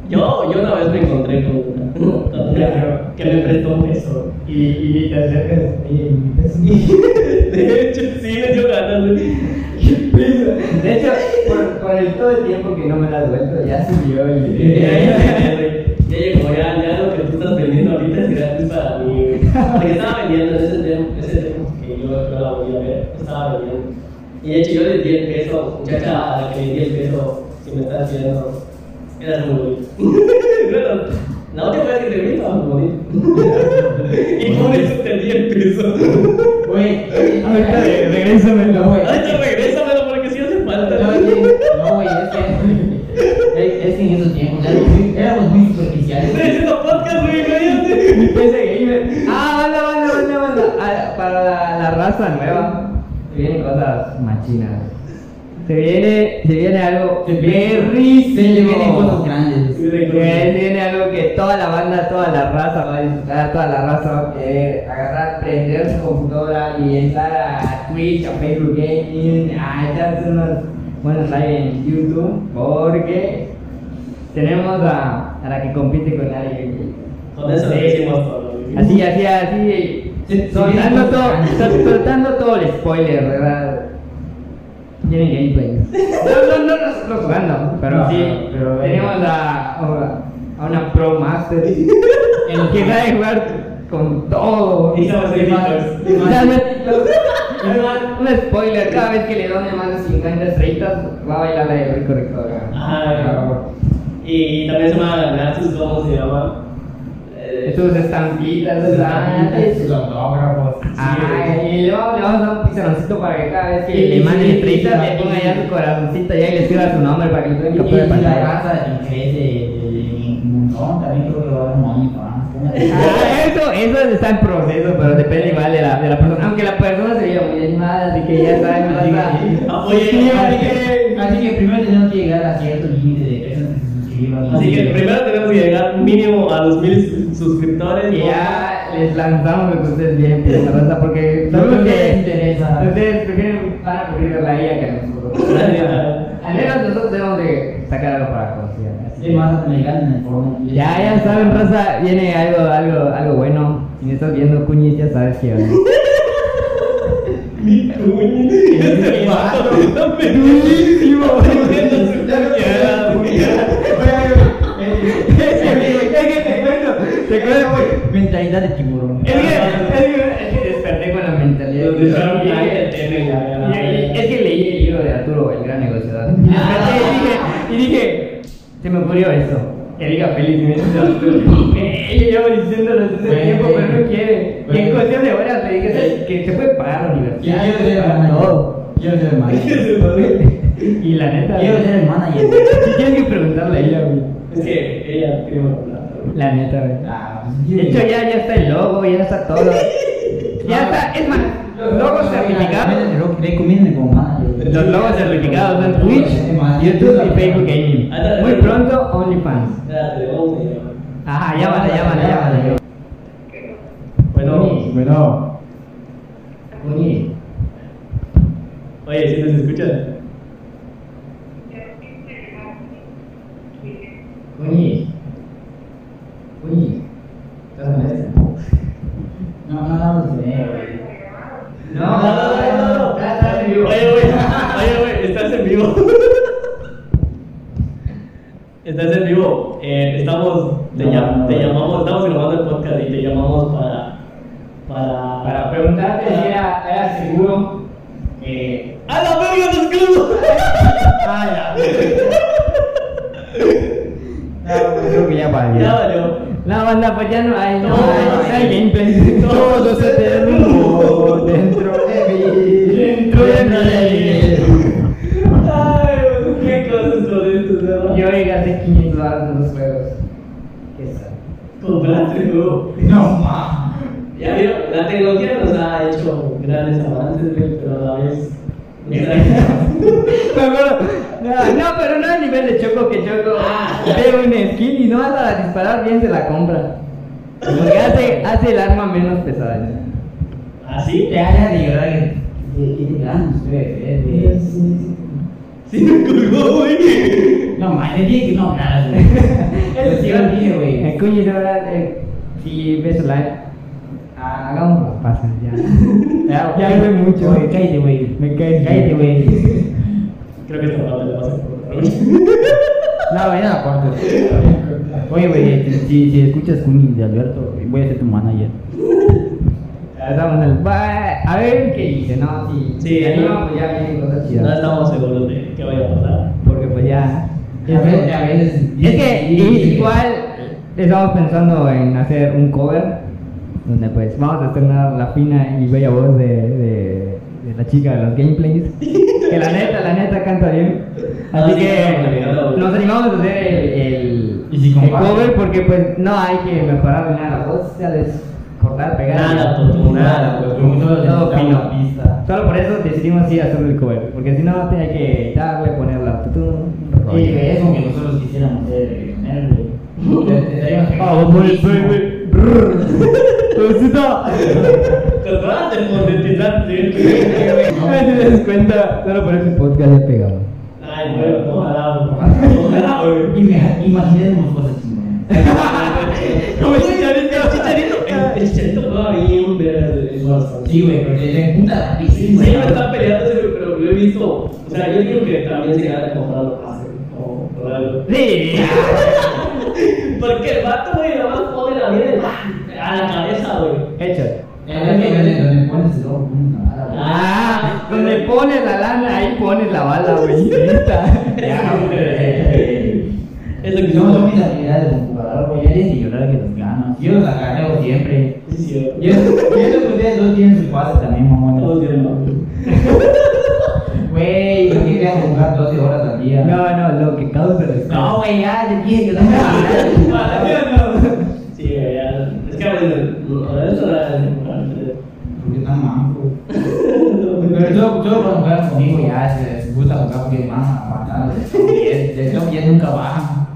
Yo, yo una vez me encontré con una, que me prestó un peso. Y, y te acercas, peso. De hecho, sí, me dio ganas. De hecho, por, por el todo el tiempo que no me la has vuelto, ya subió el Ya llegó, ya, ya lo que tú estás vendiendo ahorita es gratis para mí. Porque estaba vendiendo en ese tiempo, ese tiempo que yo, yo la volví a ver, estaba vendiendo. Y de hecho yo le di el peso, muchacha a la que le di el peso, si me estás viendo, era muy bonito. Bueno, la última vez que te vi estaba muy bonito. y por eso te di el peso. Güey, Ahorita re- regrésamelo, güey. Ahorita regrésamelo porque si hace falta. No, oye, no, güey, es que. Es, que en esos tiempos éramos muy- éramos muy superficiales. Estoy haciendo podcast, güey. Mi PC gamer. Ah, banda, banda, banda, banda. Ah, Para la, la raza nueva, se vienen cosas machinas. Se viene, se viene algo Se berrísimo. vienen cosas grandes. Se viene algo que toda la banda, toda la raza va a disfrutar, toda la raza va a querer agarrar, prender su computadora y entrar a Twitch, a Facebook Gaming, a echarse unos buenos live en YouTube, porque tenemos a, a la que compite con alguien. Con eso decimos todo. Así, así, así, Se- soltando todo, soltando todo el spoiler, ¿verdad? Tiene gameplay. No, no, no, no, no jugando, pero No, sí, pero- tenemos a, a una Pro Master en que sabe jugar con todo. Y hacer Un spoiler, cada vez que le doy más de 50 estrellitas, va a bailar la de Rico Rico. Ajá. Y también se van a ganar sus, ¿cómo se llama? Eh, Sus estampitas, sus Sus autógrafos. Ah, y vamos, le vamos a dar un pizarroncito para que cada vez que le manden estrellitas le ponga ya su corazoncito y ahí le escriba su nombre para que lo tengan captura de y la pantalla. raza crece un montón, también creo que va a haber un OnlyFans. Ah, eso, eso está en proceso, pero depende igual de la, de la persona. Aunque la persona así que ya saben, apoyen. así que- Así que primero tenemos que llegar a cierto límite de personas que se suscriban. Así que primero tenemos que llegar mínimo a los mil suscriptores. Y ¿no? ya les lanzamos lo que ustedes raza, porque sabemos les interesa. ustedes prefieren van a la IA que a nosotros. Al menos nosotros debemos de sacar algo para considerar. Sí, más me digan en el foro. Ya, ya saben, raza, viene algo, algo, algo bueno. Si me estás viendo, Cuñiz, ya sabes que. Mi cuñi. Este vato. Durísimo. Te cuento, Mentalidad de tiburón. Es que, es que, es que desperté con la mentalidad. De y- Es que leí el libro de Arturo, el gran negociador. Y desperté y dije, y dije, se me ocurrió eso. Que diga felizmente Arturo. Eh, Yo llevo diciéndolo desde hace Bueno, tiempo, pero no quiere. Y en cuestión de horas le dije "¿Sabes que se puede pagar la universidad. Quiero ser el manager. todo. Quiero ser el manager. Y la neta. Quiero ser el manager. Si tienes que preguntarle a ella, güey. Es que ella tiene una plata. La neta, güey. Ah, De hecho, ya, ya está el logo, ya está todo. Ya está, es más, los logos certificados. Recomienden como manager. Los logos certificados en Twitch, YouTube y Facebook Gaming. Muy pronto, OnlyFans. Espérate, vamos a llamar. Ajá, llámala, llámala, llámala. Bueno, Bueno. Oye, si nos escuchas. Cuñi. Cuñi. No, no, no, no. No, no, no, no, no. ya estás. Oye, oye, estás. Estás en vivo. Eh, estamos, te, No, llam- no, te no. llamamos, estamos grabando el podcast y te llamamos para. Para. Para preguntarte si era, era seguro que. ¡A la verga nos cruzó! Ah, No, pues creo que ya valió. Ya valió. La banda, pues ya no hay, no, No, no no hay. gameplay. Todo se derrumbó dentro de mí. Dentro de mí. Ay, güey, qué cosas con esto, ¿no? Yo gasté 500 dólares en los juegos. ¿Qué sabes? Compraste juego. No, ma. Ya vieron, la tecnología nos ha hecho grandes avances, pero a la vez. no, no, pero no a nivel de choco que choco. Veo un skin y no a disparar bien se la compra. Porque hace, hace el arma menos pesada. ¿Así? Ya, ya, de verdad que. que- que te. Sí, me colgó, güey. No, ma, le dije que no ganas, güey. Eso sí lo dije, güey. El cuño de verdad, si ves live, ah, hagamos las pasas ya. Ya, Ya fue mucho. Oye, cállate, güey. Me caes. Cállate, güey. Creo que esta parte la vas a cortar. No, güey, no la cortes. Oye, güey, si, si escuchas Cuni de Alberto, voy a ser tu manager. Ya Estamos en el. Va, A ver qué dice, ¿no? Si, Sí, si no. pues ya vienen cosas No chidas. estamos seguros de qué vaya a pasar. Porque pues ya. A veces, a veces. Es que igual estamos pensando en hacer un cover donde pues vamos a estrenar la fina y bella voz de, de, de la chica de los gameplays. Que la neta, la neta canta bien. Así Ah, que nos animamos a hacer el, el, ¿Y si el comparte? cover porque pues no hay que mejorar nada la voz, ya es cortar, pegar. Nada, pues, Nada, todo fino. Solo por eso decidimos sí hacer el cover, porque si no tenía que editarle, poner la autotune, un rollo. Oye, güey, es como que nosotros quisiéramos ser reggaetonero, güey. Te- te daríamos que- güey, güey, güey. Tosito. Controlate, monetizante. No te das cuenta, solo por ese podcast he pegado. Ay, güey, ojalá, ojalá, Imaginemos cosas chingonas. Como el chicharito, el chicharito. El, chicharito juega bien, Warzone. Sí, güey, porque le puta la pizza. Sí, me está peleando, pero lo he visto. O sea, yo digo que también se gana comprando pase. O por algo. Sí. Porque el vato, güey, nada más pone la mierda a la cabeza, güey. Que donde pones el ojo, la bala. Ah, donde pones la lana, ahí pones la bala, güey. Es lo que son somos. mis habilidades como jugador, güey. Ya tienes que los gano. Yo los agarreo siempre. Sí, sí. Yo yo que ustedes dos tienen sus pases también, mamón. Todos tienen. Güey, yo quería jugar 12 horas al día. No, no, lo que causa respeto. No, güey, ya, te dije que no me Sí, güey, ya. Es que a veces. A veces. Porque están mancos. Pero yo, yo cuando juegan conmigo ya se les gusta jugar porque a matar. De top 10 nunca bajan.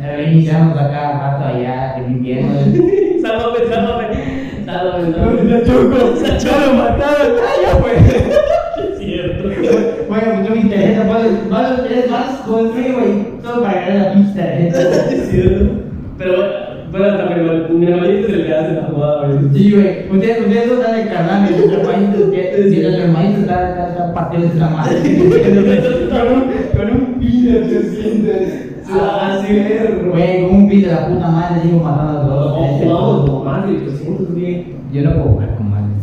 Ya iniciamos acá, rato allá, el invierno. Sálvame, sálvame. Sálvame, sálvame. La choco, la choco, mataron. Es más, sí, güey, todo para ganar la pista. Es cierto. Pero, bueno, también mi hermanito es el que hace la jugada, güey. Sí, güey, ustedes, ustedes no están encarnando, y los hermanitos, que- los hermanitos están, partidos de la madre. Con un, con un pino 800. Ah, sí, güey. Con un pin de la puta madre, sigo matando a No, todos. jugamos con más de 800, güey. Yo no puedo jugar con males.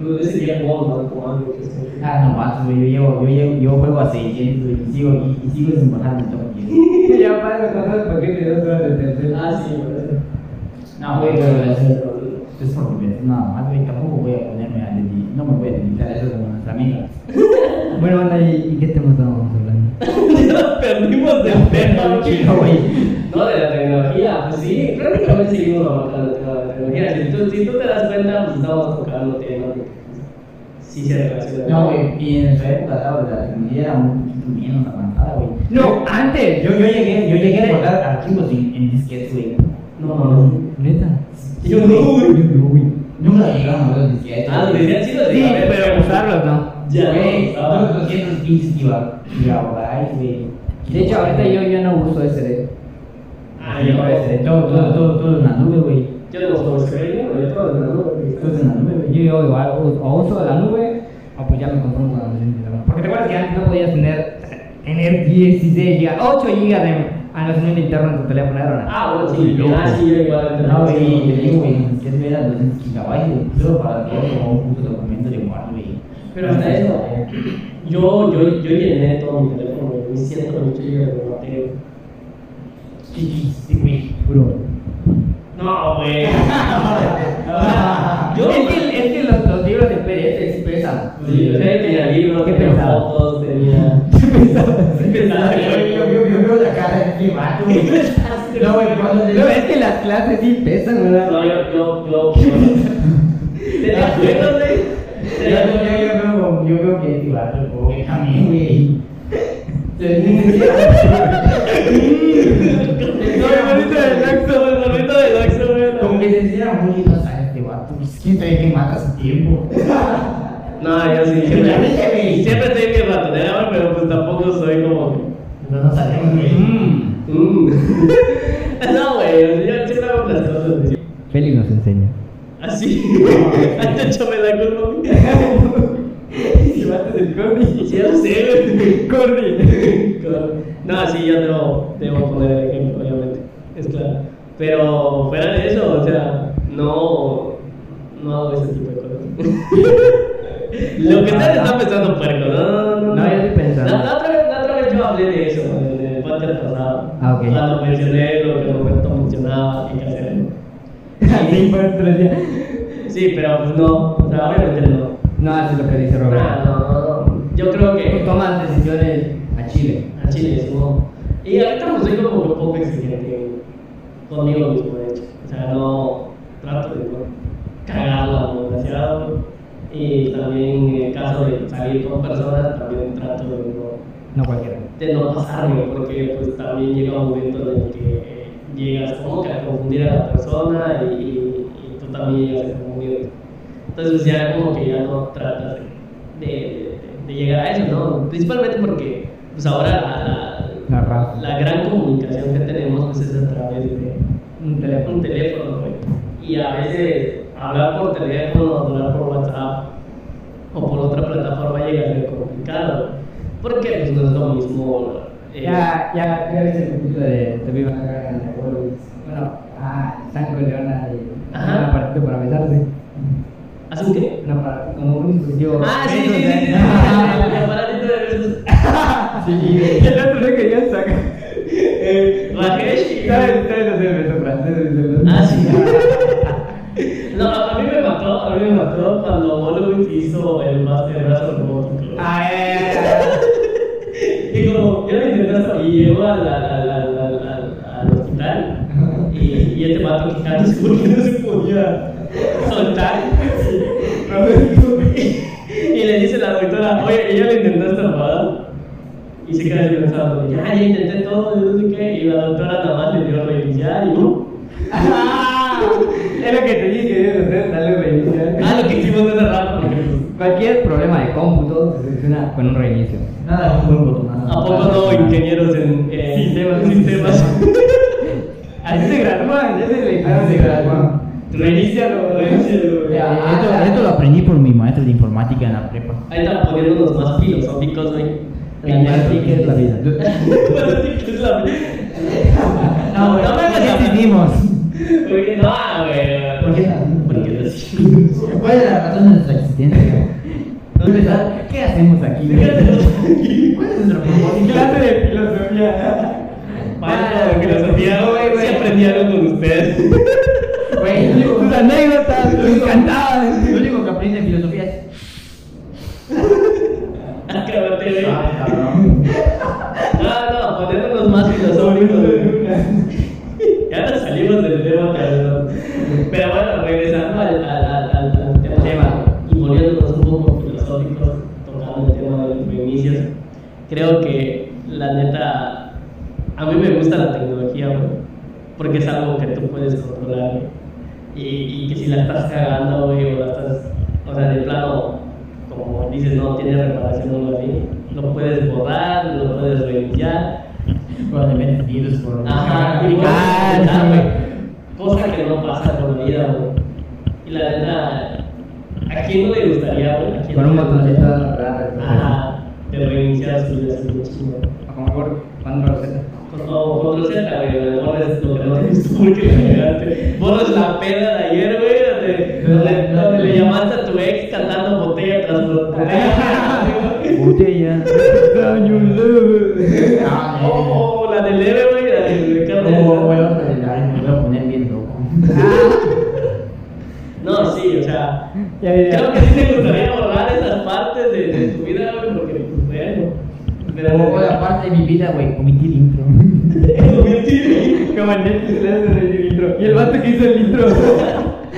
No, Ese día jugamos con 800. Ah, no mames, güey, yo llevo, yo llevo, yo juego a 600, güey, y sigo, y, y sigo sin bajar el top 10. Ya padre, con el paquete de dos horas de tercero. Ah, sí, güey. No, güey, pero es, es por confianza, nada más, güey, tampoco voy a ponerme a dedicar, no me voy a dedicar a eso como nuestra amiga. Bueno, banda, ¿y y qué temas estábamos hablando? Ya nos perdimos del tema, Chico, güey. No, de la tecnología, pues sí, prácticamente seguimos tema de la tecnología. Si tú, si tú te das cuenta, pues estamos tocando temas que relacionan. No, güey, y en nuestra época, ¿sabes? La tecnología era un poquito menos avanzada, güey. No, antes. Yo, yo llegué, yo llegué a recordar archivos en, en disquetes, güey. No, no. Neta. Yo no, güey. Nunca llegaron a ver los disquetes. Ah, güey. decían sí los Sí, pero usarlos no. Ya, Güey, no, todos no. los 215 giga- gigabytes, güey. De hecho, ahorita yo, yo no uso SD. Ah, yo parece, todo, todo, todo, todo en la nube, güey. Yo no soy sueño, yo todo en la nube. Todo en la nube, güey. Yo igual, o, o uso la nube, ya me de. Porque te acuerdas que antes no podías tener, tener 16 GB, 8 GB de almacenamiento interno en tu teléfono, Ah, bueno, sí, ah, sí, yo igual. No, güey, te digo, güey, ya te era 200 gigabytes, solo para todo como un puto documento de güey. Pero hasta eso, yo, yo, yo llené todo mi teléfono, güey, mis 128 GB de material. ¿Qué hiciste, güey? Bro. No, güey. Yo, es que, es que los, los libros de PDF sí pesan. Sí, o sea, tenía libros, ¿Qué tenía fotos, tenía. Yo, pensaba yo, yo, yo veo la cara de este vato, güey. No, güey, cuando No, es que las clases sí pesan, ¿verdad? No, yo, yo, yo. Tenía juegos, güey. Yo, Tenía yo, yo, yo veo yo que este vato, que también, güey. Se El bonito del Que se decía muy no sabes este vato, pues quién sabe que mata su tiempo. No, yo sí, siempre, siempre estoy bien ratonero, pero pues tampoco soy como. No, no sabemos, güey. Mm. No, güey, yo siempre hago las cosas. Félix nos enseña. Así. Hasta hecho me da culpa. Si matas el Corny. Ya sé. Corny. No, sí, yo debo, debo poner el ejemplo, obviamente. Es claro. Pero fuera de eso, o sea, no, no hago ese tipo de cosas. Lo que ustedes están pensando, puerco, no, no, no. No, yo estoy pensando. La, la otra vez, la otra vez yo hablé de eso en el podcast pasado. Ah, ok. Cuando mencioné lo que Roberto mencionaba y que hacer. Sí. Sí, pero pues no, o sea, obviamente no. No, eso es lo que dice Roberto. Ah, no, no, no. Yo creo que. tomas decisiones a Chile. A Chile, sí, no. Y ahorita pues soy como un poco exigente conmigo mismo, de hecho. O sea, no trato de no cagarla demasiado. Y también en el caso de salir con personas, también trato de no, No cualquiera. de no pasarme, porque pues también llega un momento en el que llegas como que a confundir a la persona y, y, tú también llegas a confundir. Entonces ya como que ya no tratas de, de, de- de llegar a eso, ¿no? Principalmente porque pues ahora la, la, La raza. la gran comunicación que tenemos pues, es a través de Un teléfono. un teléfono. Y a veces hablar por teléfono, hablar por WhatsApp o por otra plataforma llega a ser complicado. Porque pues no es lo mismo. eh, Ya, ya, ya ves el capítulo de Te vivo acá en Bueno, ah, están con Leona y Ajá. un aparatito para besarse. ¿Hacen qué? Un aparato, como un dispositivo. Ah, sí, sí, sí, el aparatito de. Sí, el otro no quería sacar. Eh, Rajesh y- ¿Sabes? ¿Sabes hacer el beso francés? Ah, sí. No, a mí me mató, a mí me mató cuando Wolowitz hizo el más de brazo robótico. Ah, Y como, lo hacer, y llegó al, al, al, al, al, al- al hospital y, y este vato quejándose porque no se podía soltar. Y le dice la doctora, oye, ¿ya lo intentaste robada? Y se queda pensando, ya, ya intenté todo, y no sé qué. Y la doctora nada más le dio reiniciar y no. Ah, es lo que te dije que debes hacer, dale reiniciar. Ah, lo que hicimos rato. porque, pues, Cualquier problema de cómputo se soluciona con un reinicio. Nada, un buen botonazo. ¿A poco no ingenieros en eh, Sistemas. sistemas? Así se gradúan, ya se le Así se gradúan. Reinícialo, reinícialo. Ya, Ah, esto, esto lo aprendí por mi maestro de informática en la prepa. Ahí están poniéndonos más filosóficos, güey. Ti, ¿qué es la vida? ¿qué es la vida? No, güey, no me ¿por qué no, güey. ¿Por qué? Porque así. ¿Cuál es la razón de nuestra existencia? ¿Dónde está? ¿Qué hacemos aquí? güey? ¿Cuál es nuestro propósito? Clase de filosofía. Para de filosofía, güey. Sí aprendí algo con ustedes. Güey, Tus anécdotas, me encantaban. lo único que aprendí en filosofía es. Acábate. Ah, cabrón. No, no, poniéndonos más filosóficos. Ya nos salimos del tema, cabrón. Pero bueno, regresando al, al, al, al, tema y poniéndonos un poco filosóficos, tocando el tema de los feminismos, creo que la neta, a mí me gusta la tecnología, güey. Porque es algo que tú puedes controlar, güey. Y, y que si la estás cagando, güey, o la estás, o sea, de plano, como dices, no tiene reparación o algo así, lo puedes borrar, lo puedes reiniciar. Meten virus por. Ajá, y Ah, sí. güey. Cosa que no pasa con la vida, güey. Y la neta, ¿a quién no le gustaría, güey? ¿A quién Con un botoncito agarrar. Ajá, de reiniciar su vida de chingón. Como por cuando lo Como cuando se la güey, borres lo que no te gustó porque la cagaste. Borres la peda de ayer, güey, donde, le llamaste a tu ex cantando botella tras botella. Botella. Daño leve. Ah, O o la de leve, güey, la de Ricardo. Como voy a ay, me voy a poner bien loco. No, sí, o sea, Ya, ya, ya. creo que sí te gustaría borrar esas partes de, de tu vida, güey, porque, pues, bueno. Aparte de mi vida, güey, omitir intro. Como en Netflix le hacen el intro. Y el vato que hizo el intro.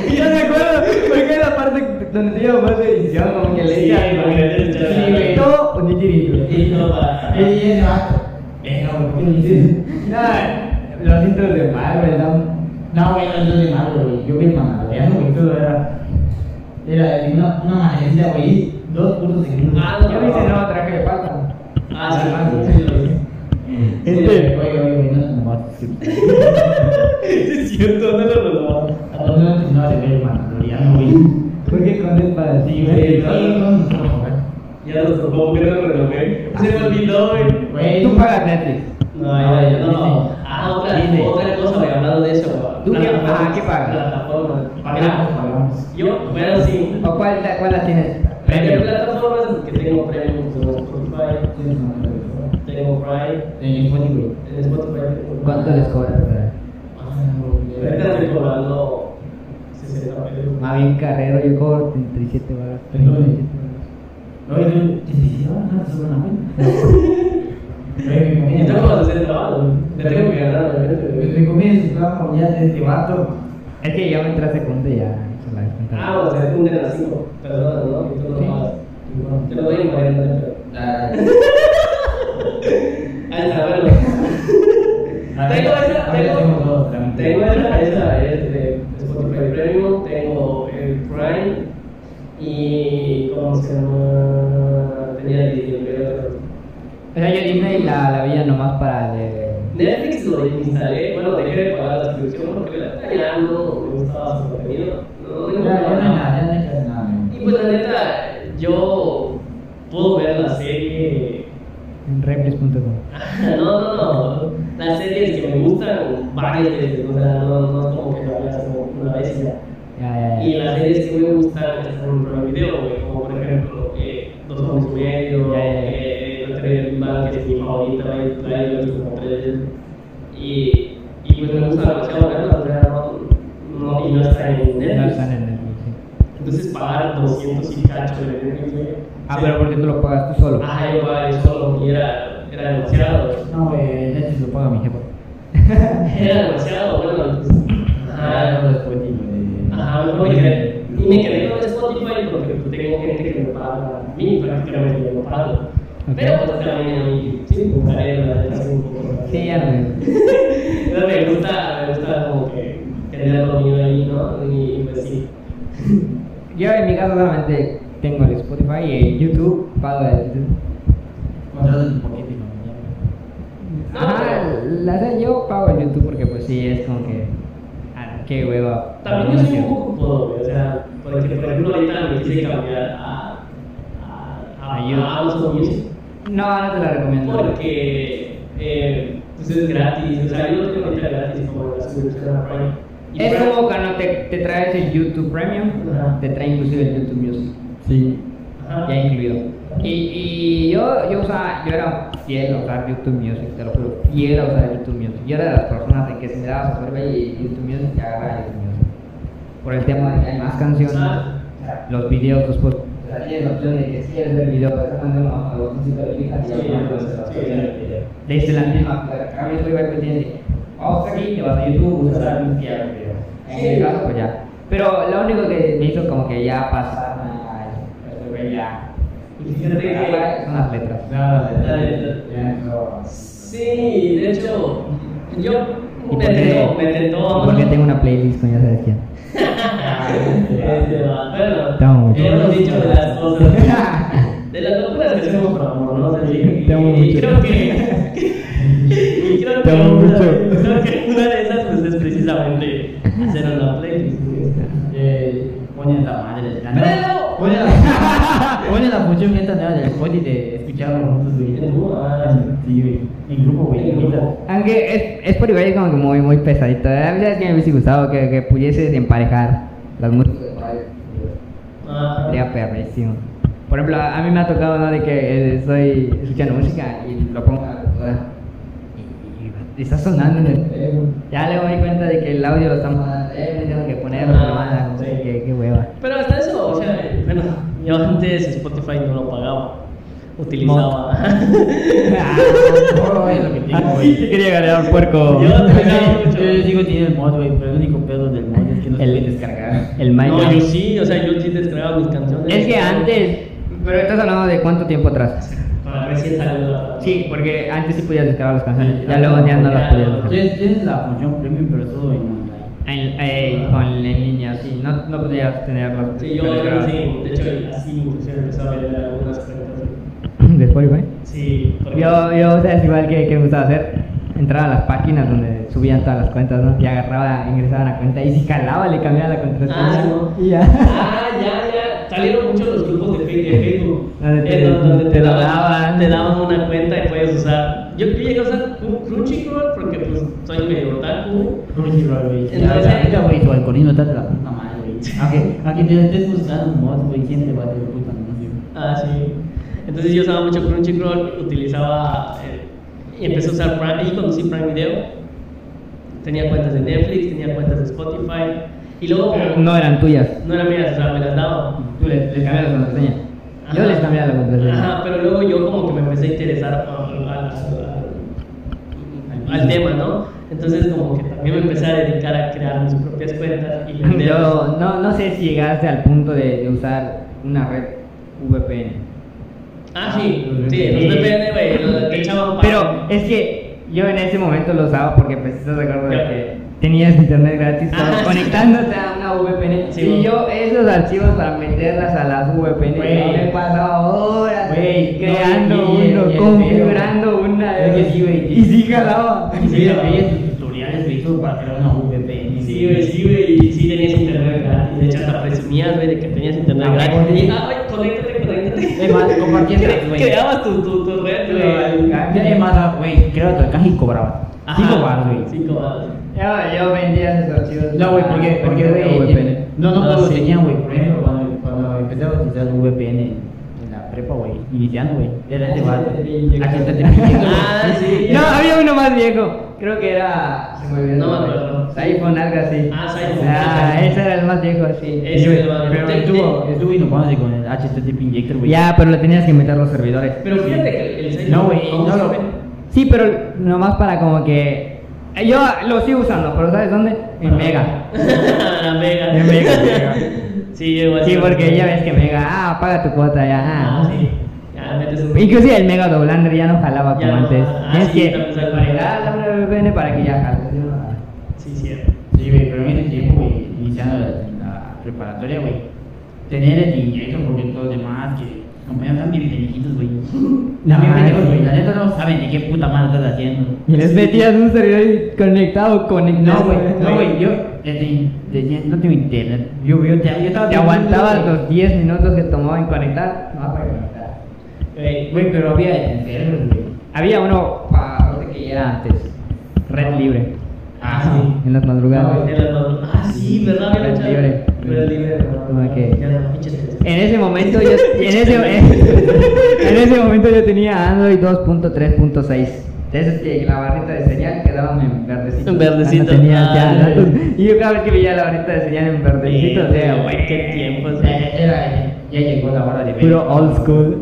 Y yo me acuerdo, porque es la parte donde se llama más edición, como que le Sí, güey. Todo omitir intro. Y no para. Y ese vato. Venga, güey, ¿por qué no dices? Nada, los intros de Marvel, ¿no? No, güey, no es de malo, güey. Yo vi el mandaloriano, güey, todo era. Era de una, una manecilla, güey, dos puntos segundos. Ah, no, Yo hice nuevo traje de falta. Ah, vi. Este, oye, oye, güey, no es cierto, no lo. ¿A dónde no de ver el güey? ¿Por qué con él para Sí, ti, güey. Ya nos tocó, que no lo. Se me olvidó, güey. Tú pagas Netflix. No, ya, ya, no. Ah, otra, cosa, güey, hablando de eso. ¿Tú qué- ah, qué pagas? Pagamos, pagamos. Yo, bueno, sí. ¿O cuál, cuál la tienes? Hay plataformas que tengo premium, Spotify, tengo Prime, En Spotify. en Spotify ¿Cuánto les cobras? Ahorita estoy cobrando 60 pesos. Más bien carrero, yo cobro 37 baros. Perdón. Oye, tú, ¿te hicieron una sola cuenta? Oye, mi Y tengo que hacer trabajo, te tengo que ganar, obviamente. Mi comida es trabajo ya de este vato. Es que yo me entré a secundaria y ya. Ah, o sea, un de las 5 personas, ¿no? Y tú no Sí. pagas. Te lo doy en 40 pero. Tengo esa, tengo tengo, esa, esa es de Spotify Premium, tengo el Prime y ¿cómo se llama? Tenía Disney, pero O sea, yo Disney la, la veía nomás para el de... Netflix lo instalé, bueno, dejé de pagar la suscripción porque la ya no me gustaba su contenido. No, no, no no casi nada. Y pues la neta, yo puedo ver la serie en Replis.com. No, no, no. Las series que me gustan varias veces, o sea, no, no es como que lo veas como una vez y ya. Ya, ya, Y las series que me gustan están en Prime Video, güey, como por ejemplo eh, Dos Hombres y Medio, eh, La Teoría del que es mi favorita, güey, la he visto como tres veces. Y, y pues me gusta demasiado verla, o sea, no, no, y no está en No Netflix. están en Netflix. Entonces pagar 200 y cacho de Netflix, güey. Ah, pero porque tú lo pagas tú solo. Ah, yo yo solo y era, era demasiado. No, güey, Netflix lo paga mi jefa. Era demasiado, bueno. pues, Ah, Ajá, no, Spotify, ajá, me quedé. Y me quedé con Spotify porque pues, tengo gente que me paga a mí, prácticamente yo no pago. Ok. Pero pues también a mí, sí, me gustaría la verdad, un poco. Sí, ya no. Pero me gusta, me gusta como que tenerlo mío ahí, ¿no? Y pues sí. Yo en mi caso solamente tengo el Spotify y el YouTube, pago el YouTube. Contratas un poquito y no, ya. Ajá, la verdad yo pago el YouTube porque pues sí, es como que... Ah, qué hueva. También yo soy un poco cómodo, o sea, porque por ejemplo ahorita me quise cambiar a, a, a, A YouTube. a Amazon Music. No, no te la recomiendo. Porque eh, pues es gratis, o sea, yo lo tengo ahorita gratis como la suscripción a Prime. Y Es como cuando te, te traes el YouTube Premium, Ajá. te trae inclusive el YouTube Music, Sí. Ajá. ya incluido. Y, y yo, yo, usaba, yo era fiel a usar YouTube Music, te lo juro, fiel a usar YouTube Music. Yo era de las personas de que si me dabas a y YouTube Music, ya agarraba YouTube Music. Por el tema de que hay más canciones, Ah. los videos. O sea, tienes la opción de que si quieres ver video, pues canción a los botoncito de clic y pues. Desde la misma, a mí estoy pues que, vamos aquí, te vas a YouTube, buscas la música y. En este caso, pues ya. Pero lo único que me hizo como que ya pasar a eso, pues, ya. Fíjate que. Son las letras. Nada, no. Sí, de hecho, yo ¿Y me tentó, me tentó y por qué tengo una playlist con ya sabes quién? Este, Bueno, ya hemos dicho de las cosas. De las locuras que hacemos por amor, ¿no? Y, Te amo y creo que. Y creo que, una, mucho. creo que una de esas pues, es precisamente hacer una playlist. Eh, la madre. La ¡Pero! Ponen la, ponen la función esta nueva del Spotify de escucharlo juntos, güey. Ah, Sí, güey. En grupo, güey. Aunque es, es por igual es como que muy, muy pesadito. A mí que me hubiese gustado que, que pudieses emparejar las músicas. Ah, Sería perrísimo. Por ejemplo, a mí me ha tocado, ¿no? De que eh, estoy escuchando música y lo pongo a y, está sonando en el teléfono. Ya le doy cuenta de que el audio lo estamos dando. Eh, tengo que ponerlo, Ah, hermana, sí. qué, qué hueva. Pero hasta eso, o sea, bueno, yo antes Spotify no lo pagaba. Utilizaba. Ah, no, digo, Ah, güey. sí quería ganar un puerco. Yo mucho. Yo digo tiene el mod, güey, pero el único pedo del mod es que no se El- puede descargar. El No, Minecraft. yo sí, o sea, yo sí descargaba mis canciones. Es que antes, pero estás hablando de cuánto tiempo atrás. Cuando recién salió la. Sí, porque antes sí podías descargar las canciones, ya luego ya no las podías descargar. Tienes, la función premium, pero todo en online. En, eh, con en línea, sí, no, no podías tenerlas. Sí, yo sí, de hecho, así empecé a ver algunas cuentas. ¿De Spotify? Sí. Yo, yo, o sea, es igual que, que me gustaba hacer. Entraba a las páginas donde subían todas las cuentas, ¿no? Y agarraba, ingresaba a la cuenta y si calaba le cambiaba la contraseña. Ah, sí, ¿no? Y ya. Ah, ya, ya. Salieron muchos los grupos de Facebook. Te- en donde te te, daban, te daban una cuenta y puedes usar. Yo, yo llegué a usar Cru- Crunchyroll porque pues soy medio otaku. Crunchyroll, güey. Entonces- ahorita, güey, tu algoritmo está de la puta madre, güey. Aunque, aunque te estés buscando un mod, güey, siempre va a tener puta anuncio. Ah, sí. Entonces yo usaba mucho Crunchyroll, utilizaba eh, y empecé a usar Prime, ahí conocí Prime Video. Tenía cuentas de Netflix, tenía cuentas de Spotify y luego No eran tuyas. no eran mías, o sea, me las daban. Tú les, les cambiabas la contraseña. Yo les cambiaba la contraseña. Ajá, pero luego yo como que me empecé a interesar al, tema, ¿no? Entonces como que también me empecé a dedicar a crear mis propias cuentas y vender. Yo no, no sé si llegaste al punto de, de usar una red VPN. Ah, sí, sí, los VPN, güey, los que echaban Pero es que yo en ese momento lo usaba porque pues estás de acuerdo de que tenías internet gratis Ah, sí. conectándote a una VPN Sí, y yo esos archivos para meterlas a las VPN me pasaba horas Güey, creando no, y- y- uno, y configurando una Es que sí, y sí jalaba. Sí, sí, veías tutoriales, güey, todo para crear una VPN. Sí, güey, sí, güey, y sí tenías internet gratis. De hecho, hasta presumías, güey, de que tenías internet Ah, gratis. Y, ah, güey, conéctate, conéctate. Es más, compartías, güey. Creabas tu, tu, tu red, güey. Ya además, ah, güey, creo que caja y cobraba. Cinco baros, güey. Cinco baros. Yo, yo vendía esos archivos. No, güey, porque, porque, a güey, VPN. no, no, Ah, todos sí. tenían, güey. Por ejemplo, cuando, cuando empecé a utilizar el VPN en, la prepa, güey, iniciando, güey, era este vato. HTTP. Ah, sí. No, había uno más viejo. Creo que era. Se me olvidó. No me acuerdo. Siphon, algo así. Ah, Siphon, Ah, ese era el más viejo, sí. Ese es el más Pero viejo. estuvo, estuvo innovándose con el HTTP Injector, güey. Ya, pero le tenías que meter los servidores. Pero fíjate que el Siphon No, güey, no lo-. Sí, pero nomás para como que. Eh, Yo lo sigo usando, pero ¿sabes dónde? En Mega. La Mega. En Mega, Mega. Sí, igual. Sí, porque ya ves que Mega. Ah, paga tu cuota ya. Ah, Ah, sí. Ya metes un. Inclusive el Mega Doblander ya no jalaba Ya como no, antes. ah, Tienes sí, que agregar la para- VPN para que ya jale. Sí, cierto. Sí, güey, pero en ese tiempo, güey, iniciando la, la preparatoria, güey, tener el Injector porque todos los demás que compañeros están bien pendejitos, güey. Bien Ay, pendejos, güey. La neta no saben de qué puta madre estás haciendo. Y les metías un servidor conectado, conectado. No, güey, no, güey, yo no tengo internet. Yo, yo, ya- yo estaba Te aguantabas los 10 minutos que tomaba en conectar. No, para conectar. Güey, pero había enfermos, güey. Había uno para que era antes. Red libre. Ah, sí. En las madrugadas. No, en las madru- Ah, sí, ¿verdad? Red libre. Red libre. no, Ok. Eh, Ya no, pinches. En ese momento yo, en ese, en ese momento yo tenía Android 2.3.6. De esos que la barrita de señal quedaba en verdecito. En verdecito. Ah. Y yo cada vez que veía la barrita de señal en verdecito, Sí, decía, güey, güey, qué tiempos. Eh, Era, ya llegó la hora de ver. Puro old school.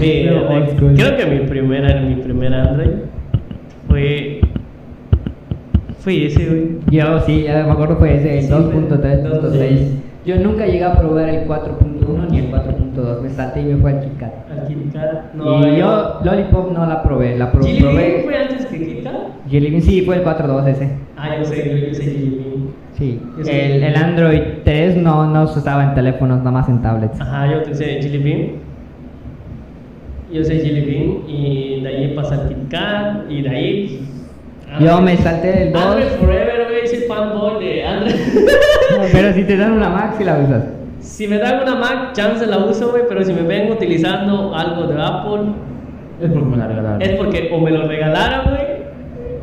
Mi- Puro old school. creo que mi primera, mi primera Android fue. Fue ese, güey. Yo sí, ya me acuerdo fue ese, el Sí, 2.3.6. Yo nunca llegué a probar el 4.1 ni el 4.2. Me salté y me fue al KitKat. Al Kit Kat. y yo, Lollipop no la probé, la pro- ¿Jelly Bean probé. fue antes que Kit Kat? Jelly Bean, sí, fue el 4.2 ese. Ah, yo sé, yo, sé Jelly Bean. Sí. Sé. El, el Android 3 no, no se usaba en teléfonos, nada más en tablets. Ajá, yo utilicé Jelly Bean. Yo soy Jelly Bean y de ahí pasa el Kit Kat y de ahí. Yo me salté el 2. Andre Forever, güey, soy fanboy de Andre. Pero si te dan una Mac, si la usas. si me dan una Mac, chance la uso, güey, pero si me ven utilizando algo de Apple, Es porque me la regalaron. es porque o me lo regalaron, güey,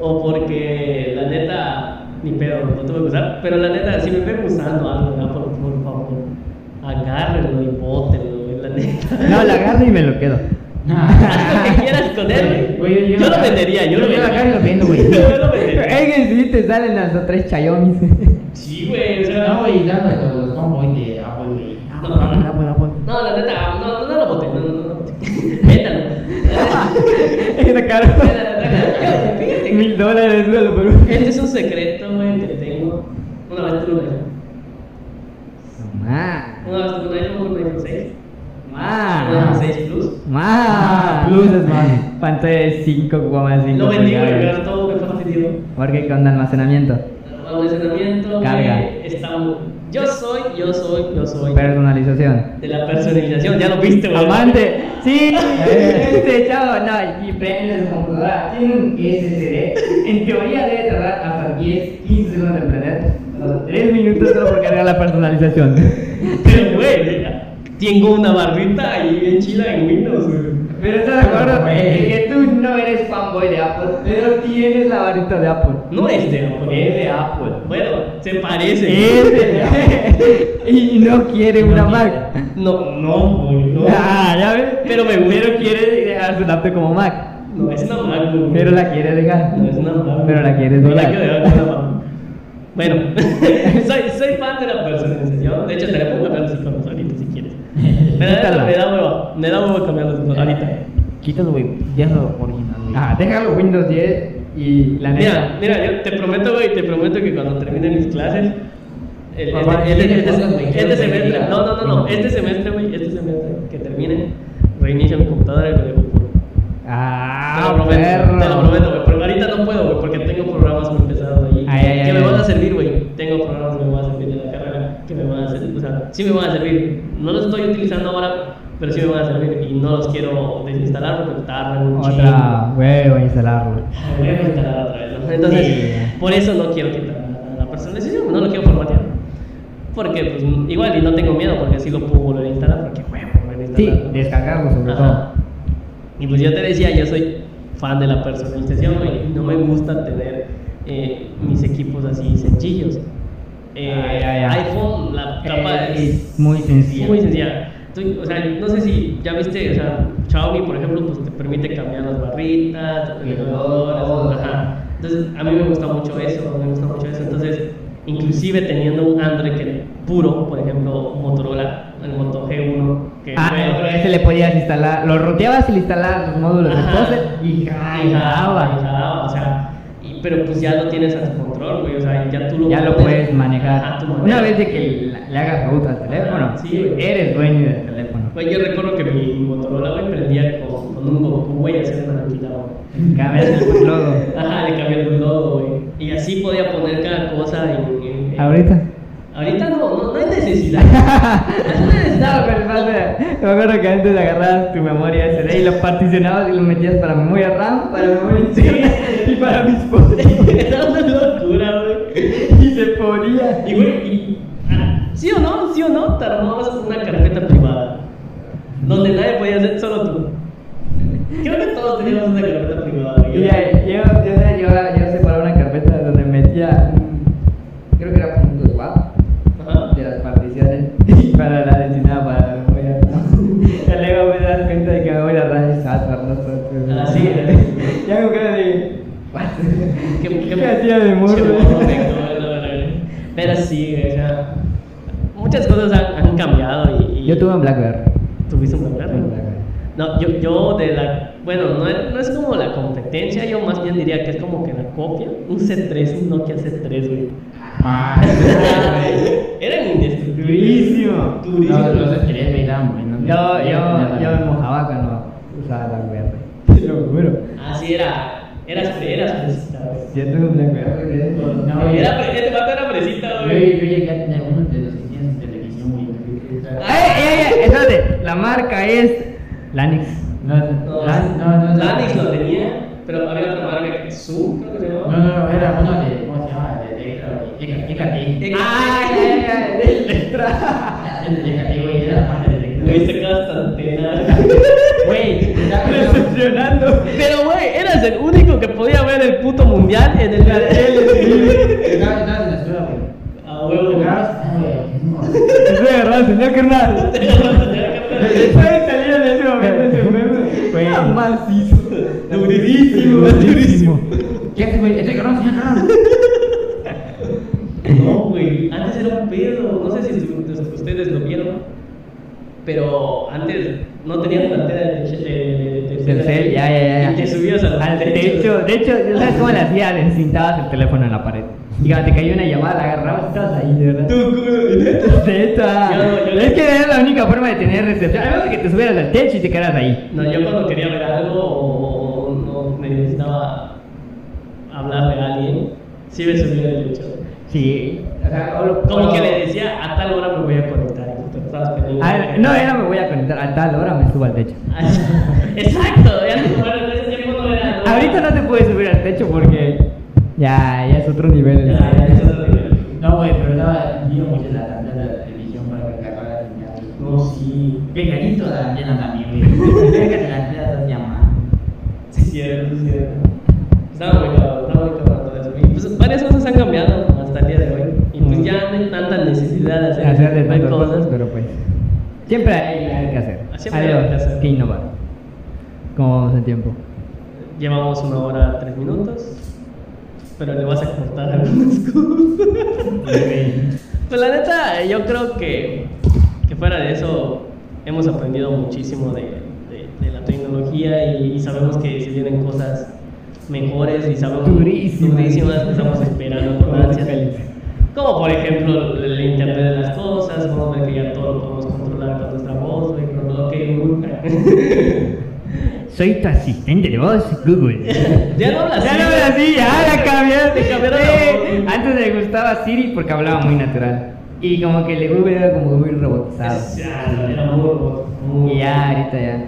o porque la neta, ni pedo, no tuve que usar. Pero la neta, si me ven usando algo de Apple, por favor, agárrenlo y bótenlo, güey, la neta. No, la agarro y me lo quedo. Lo que quieras con él, güey. Güey, Yo lo vendería, yo lo Yo vendería. agarro y lo vendo, güey. Yo lo vendería. Es que si te salen hasta tres chayomis. Sí, güey, o sea. No, güey, dame los fanboys de Apple, güey. No, no, no. No, la neta, no, no, no lo boté, no, no, no lo boté. Véndalo. Era caro. Fíjate. Mil dólares por un. Este es un secreto, güey, que tengo. Una vez tuve un iPhone. Una vez tuve un iPhone 6. IPhone 6 Plus. Ma. Plus es más. Pantalla de 5,5 Lo güey, pulgadas. pero todo me fastidió. Porque con almacenamiento. Almacenamiento, Carga. muy... Yo soy, yo soy, yo soy Personalización. de la personalización, ya lo viste, güey. Amante. Sí. Este chavo, no, y prende su computadora. Tiene un SSD. En teoría debe tardar hasta 10, 15 segundos en prender. 3 minutos solo por cargar la personalización. Pero, güey, tengo una barrita ahí bien chila en Windows, güey. Pero estás de acuerdo en que tú no eres fanboy de Apple, pero tienes la varita de Apple. No es de Apple. Es de Apple. Bueno, se parece. Es de Apple. y no quiere una Mac. No, no, no. Ah, ya ves. Pero me gusta. Pero quiere dejar su laptop como Mac. No, es una Mac, güey. Pero la quiere dejar. No, es una Mac. Pero la quieres No la dejar. quiero dejar con Mac. Bueno, soy, soy fan de la personalización. De hecho, te la puedo cambiar los iconos ahorita si quieres. Me da, me da huevo, me da huevo cambiarlos ahorita. Quítalo, güey. Déjalo original, güey. Ah, déjalo Windows 10 y la Mira, mira, yo te prometo, güey, te prometo que cuando termine mis clases, el, Papá, este, este, este- este no semestre, no, no, no, no, este semestre, güey, este semestre que termine, reinicio mi computadora y lo dejo puro. Ah, te lo prometo, perro. te lo prometo, güey, porque ahorita no puedo, güey, porque tengo programas muy pesados ahí Ay, ay, que ay, me ay. van a servir, güey. Tengo programas que me van a servir de la carrera, que me van a servir, o sea, sí me van a servir. No los estoy utilizando ahora, pero sí me van a servir y no los quiero desinstalar porque tardan un chingo. Otra huevo instalarlo. A instalar otra vez, ¿no? Entonces, Sí. por eso no quiero quitar la personalización, no lo quiero formatear. Porque, pues, igual, y no tengo miedo, porque sí lo puedo volver a instalar, porque huevo, volver a Sí, instalarlo. descargarlo sobre Ajá. todo. Y pues yo te decía, yo soy fan de la personalización, y no me gusta tener eh, mis equipos así sencillos. Eh, Ah, ya, ya. iPhone, la tapa Es es muy sencilla. muy sencilla. Tú- o sea, no sé si ya viste, o sea, Xiaomi, por ejemplo, pues te permite cambiar las barritas, colores, logo, ajá. Entonces, a mí me gusta mucho eso, me gusta mucho eso. Entonces, inclusive teniendo un Android que puro, por ejemplo, Motorola, el Moto G1, que Ah, fue- ese le podías instalar, lo roteabas y le instalabas los módulos de Ajá. pose y jalaba, y jalaba. o sea, pero pues ya lo tienes a tu control, güey, o sea, ya tú lo Ya lo puedes manejar. a tu Una vez de que le hagas root al teléfono, Sí, güey. eres dueño del teléfono. Güey, yo recuerdo que mi Motorola, güey, prendía con, con un Goku, güey, hacer una tranquila, güey. Cambias el logo. Ajá, le cambié el logo, güey. Y así podía poner cada cosa en... en- en- Ahorita. Ahorita no, no, no hay necesidad. no hay necesidad. pero me acuerdo que antes agarrabas tu memoria SD y lo particionabas y lo metías para memoria RAM, para memoria interna y para mis fotos. Era una locura, güey. Y se ponía. Y, güey, y, ah, ¿sí o no? ¿Sí o no? Te armabas una carpeta privada. Donde nadie podía hacer, solo tú. Creo que todos teníamos una carpeta privada. güey. Y ya, yo, yo, yo, yo separaba una carpeta donde metía, Quedo de. ¿What? ¿Qué, ¿Qué hacía de morro? Pero sí, o sea, muchas cosas han, han cambiado y, y- Yo tuve un Blackberry. ¿Tuviste un Blackberry? No, yo, yo de la. Bueno, no es, no es como la competencia, yo más bien diría que es como que la copia. Un C3, un Nokia C3, güey. Ah, Eran indestructibles. Durísimo. Durísimo. No, los eran buenos. Yo, yo, yo me mojaba cuando usaba Blackberry. Te lo juro. Así era. Eras, eras fresita, güey. Yo tuve un Blackberry. No, Era, fre- este vato era fresita, Yo, güey. yo llegué a tener uno de los que tienen televisión, güey. ¡Ay, ay, ay! Espérate, la marca es Lanix. No, No, no, Lanix lo tenía, pero había otra marca que Zoom, creo que se No, llamaba. no, no, era uno de. ¿Cómo se llama? De Electra, Ecate. Ah, ya, ya, de Electra. El de Ecate, güey, era la parte de Electra. Güey, se queda hasta antena. Güey, está Decepcionando. Pero, eras el único que podía ver el puto mundial en el huevo. Ah, señor carnal. Después salía en ese momento macizo. Durísimo, durísimo. ¿Qué haces, güey? Ese cabrón, señor carnal. No, güey, antes era un pedo. No sé si ustedes lo vieron. Pero antes no tenían pantalla de, de, de, de- ya, ya. Al techo. De hecho, ¿sabes cómo le hacías? Encintabas el teléfono en la pared. Y cuando te caía una llamada, la agarrabas y estabas ahí, de verdad. Tú, ¿neta? No. Es que era la única forma de tener recepción. A menos que te subieras al techo y te quedaras ahí. No, yo cuando quería ver algo o, no necesitaba hablarle a alguien, sí me subía del techo. Sí. O sea, Como que le decía, a tal hora me voy a conectar. Ah, no, era me voy a conectar. A tal hora me subo al techo. Exacto, ya no, Ahorita no te puedes subir al techo porque ya, ya es otro nivel. Ya, ya, es otro nivel. No, güey, pero estaba viendo mucho la tanda de la televisión para que cargara la señal. No, sí. Pegadito a la antena también, güey. De la antena dos llamadas. Sí, es cierto, sí, es cierto. Estaba muy cabrón, estaba muy cabrón todo eso. Y pues varias cosas han cambiado hasta el día de hoy. Y pues ya no hay tanta necesidad de hacer, hacer de hay tantas cosas. cosas, pero pues siempre hay algo que hacer. Siempre hay algo algo que hacer. que innovar. ¿Cómo vamos en tiempo? Llevamos una hora tres minutos, pero le vas a cortar algunas cosas. Pues la neta, yo creo que, que fuera de eso hemos aprendido muchísimo de, de- de la tecnología y, y sabemos que se vienen cosas mejores y sabemos Durísimas. durísimas que estamos esperando con ansias. Como por ejemplo el internet de las cosas, vamos a ver que ya todo lo podemos controlar con nuestra voz, lo que nunca. Soy tu asistente de voz, Google. ya no hablas Ya no me así, ya la cambiaste. Te cambiaron la. Antes me gustaba Siri porque hablaba muy natural. Y como que el Google era como muy robotizado. Ya, era muy, Y ya, ahorita ya.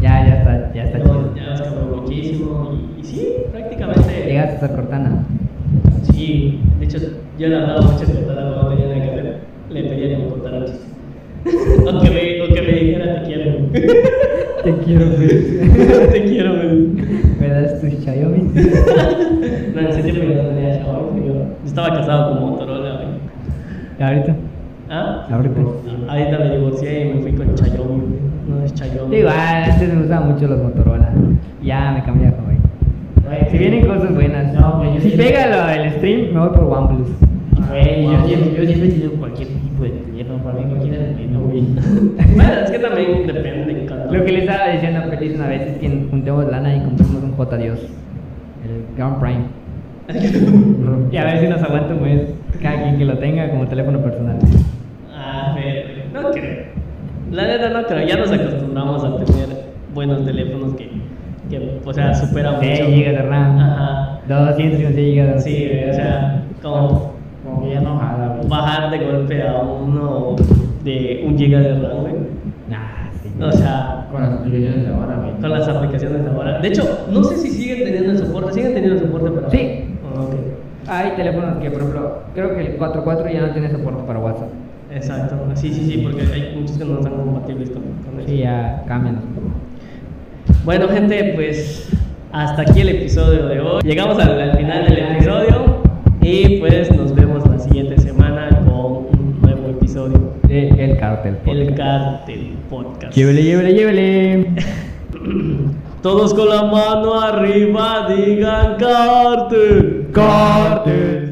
Ya, ya está, ya está No, chido. ya cambió muchísimo y, y sí, prácticamente. Llegaste hasta Cortana. Sí, de hecho, yo le hablaba mucho de Cortana cuando tenía que ver. Le pedía que me contara un chiste. o, que me, o que me dijera te quiero. Te quiero ver. te quiero, güey. ¿Me das tu Xiaomi? No, en ese tiempo yo no tenía Xiaomi. Yo estaba casado con Motorola, güey. ¿Y ahorita? ¿Ah? Ahorita. Ahorita me divorcié y me fui con Xiaomi, güey. No es Xiaomi. Igual, antes me gustaban mucho los Motorola. Ya me cambié a Huawei. Si vienen cosas buenas. No, yo si sí- pega lo del stream, me voy por OnePlus. Güey, yo siempre, yo siempre he tenido cualquier tipo de teléfono, para mí cualquiera bueno, güey. Bueno, es que también depende. Lo que le estaba diciendo a Feliz una vez es que juntemos lana y compremos un J Dios. El Ground Prime. y a ver si nos aguanta mes. Cada quien que lo tenga como teléfono personal. A ver, no creo. La neta no creo. Ya nos acostumbramos a tener buenos teléfonos que, que o sea, superan 6 mucho. GB de RAM. Ajá. 256 GB de Sí, o sea, como Como que ya no jala, bajar de golpe a uno de un giga de RAM, güey. Nah, sí. O sea, Con las aplicaciones de ahora, güey. con las aplicaciones de ahora. De hecho, no sé si siguen teniendo el soporte. ¿Siguen teniendo el soporte para Sí. Ah, ok. Hay teléfonos que, por ejemplo, creo que el 4.4 ya no tiene soporte para WhatsApp. Exacto. Sí, sí, sí, porque hay muchos que no están compatibles con, con eso. Sí, ya cambian. Bueno, gente, pues hasta aquí el episodio de hoy. Llegamos al, al final del episodio y pues nos vemos El Cartel. El Cartel Podcast. Llévele, llévele, llévele. Todos con la mano arriba digan Cartel. Cartel.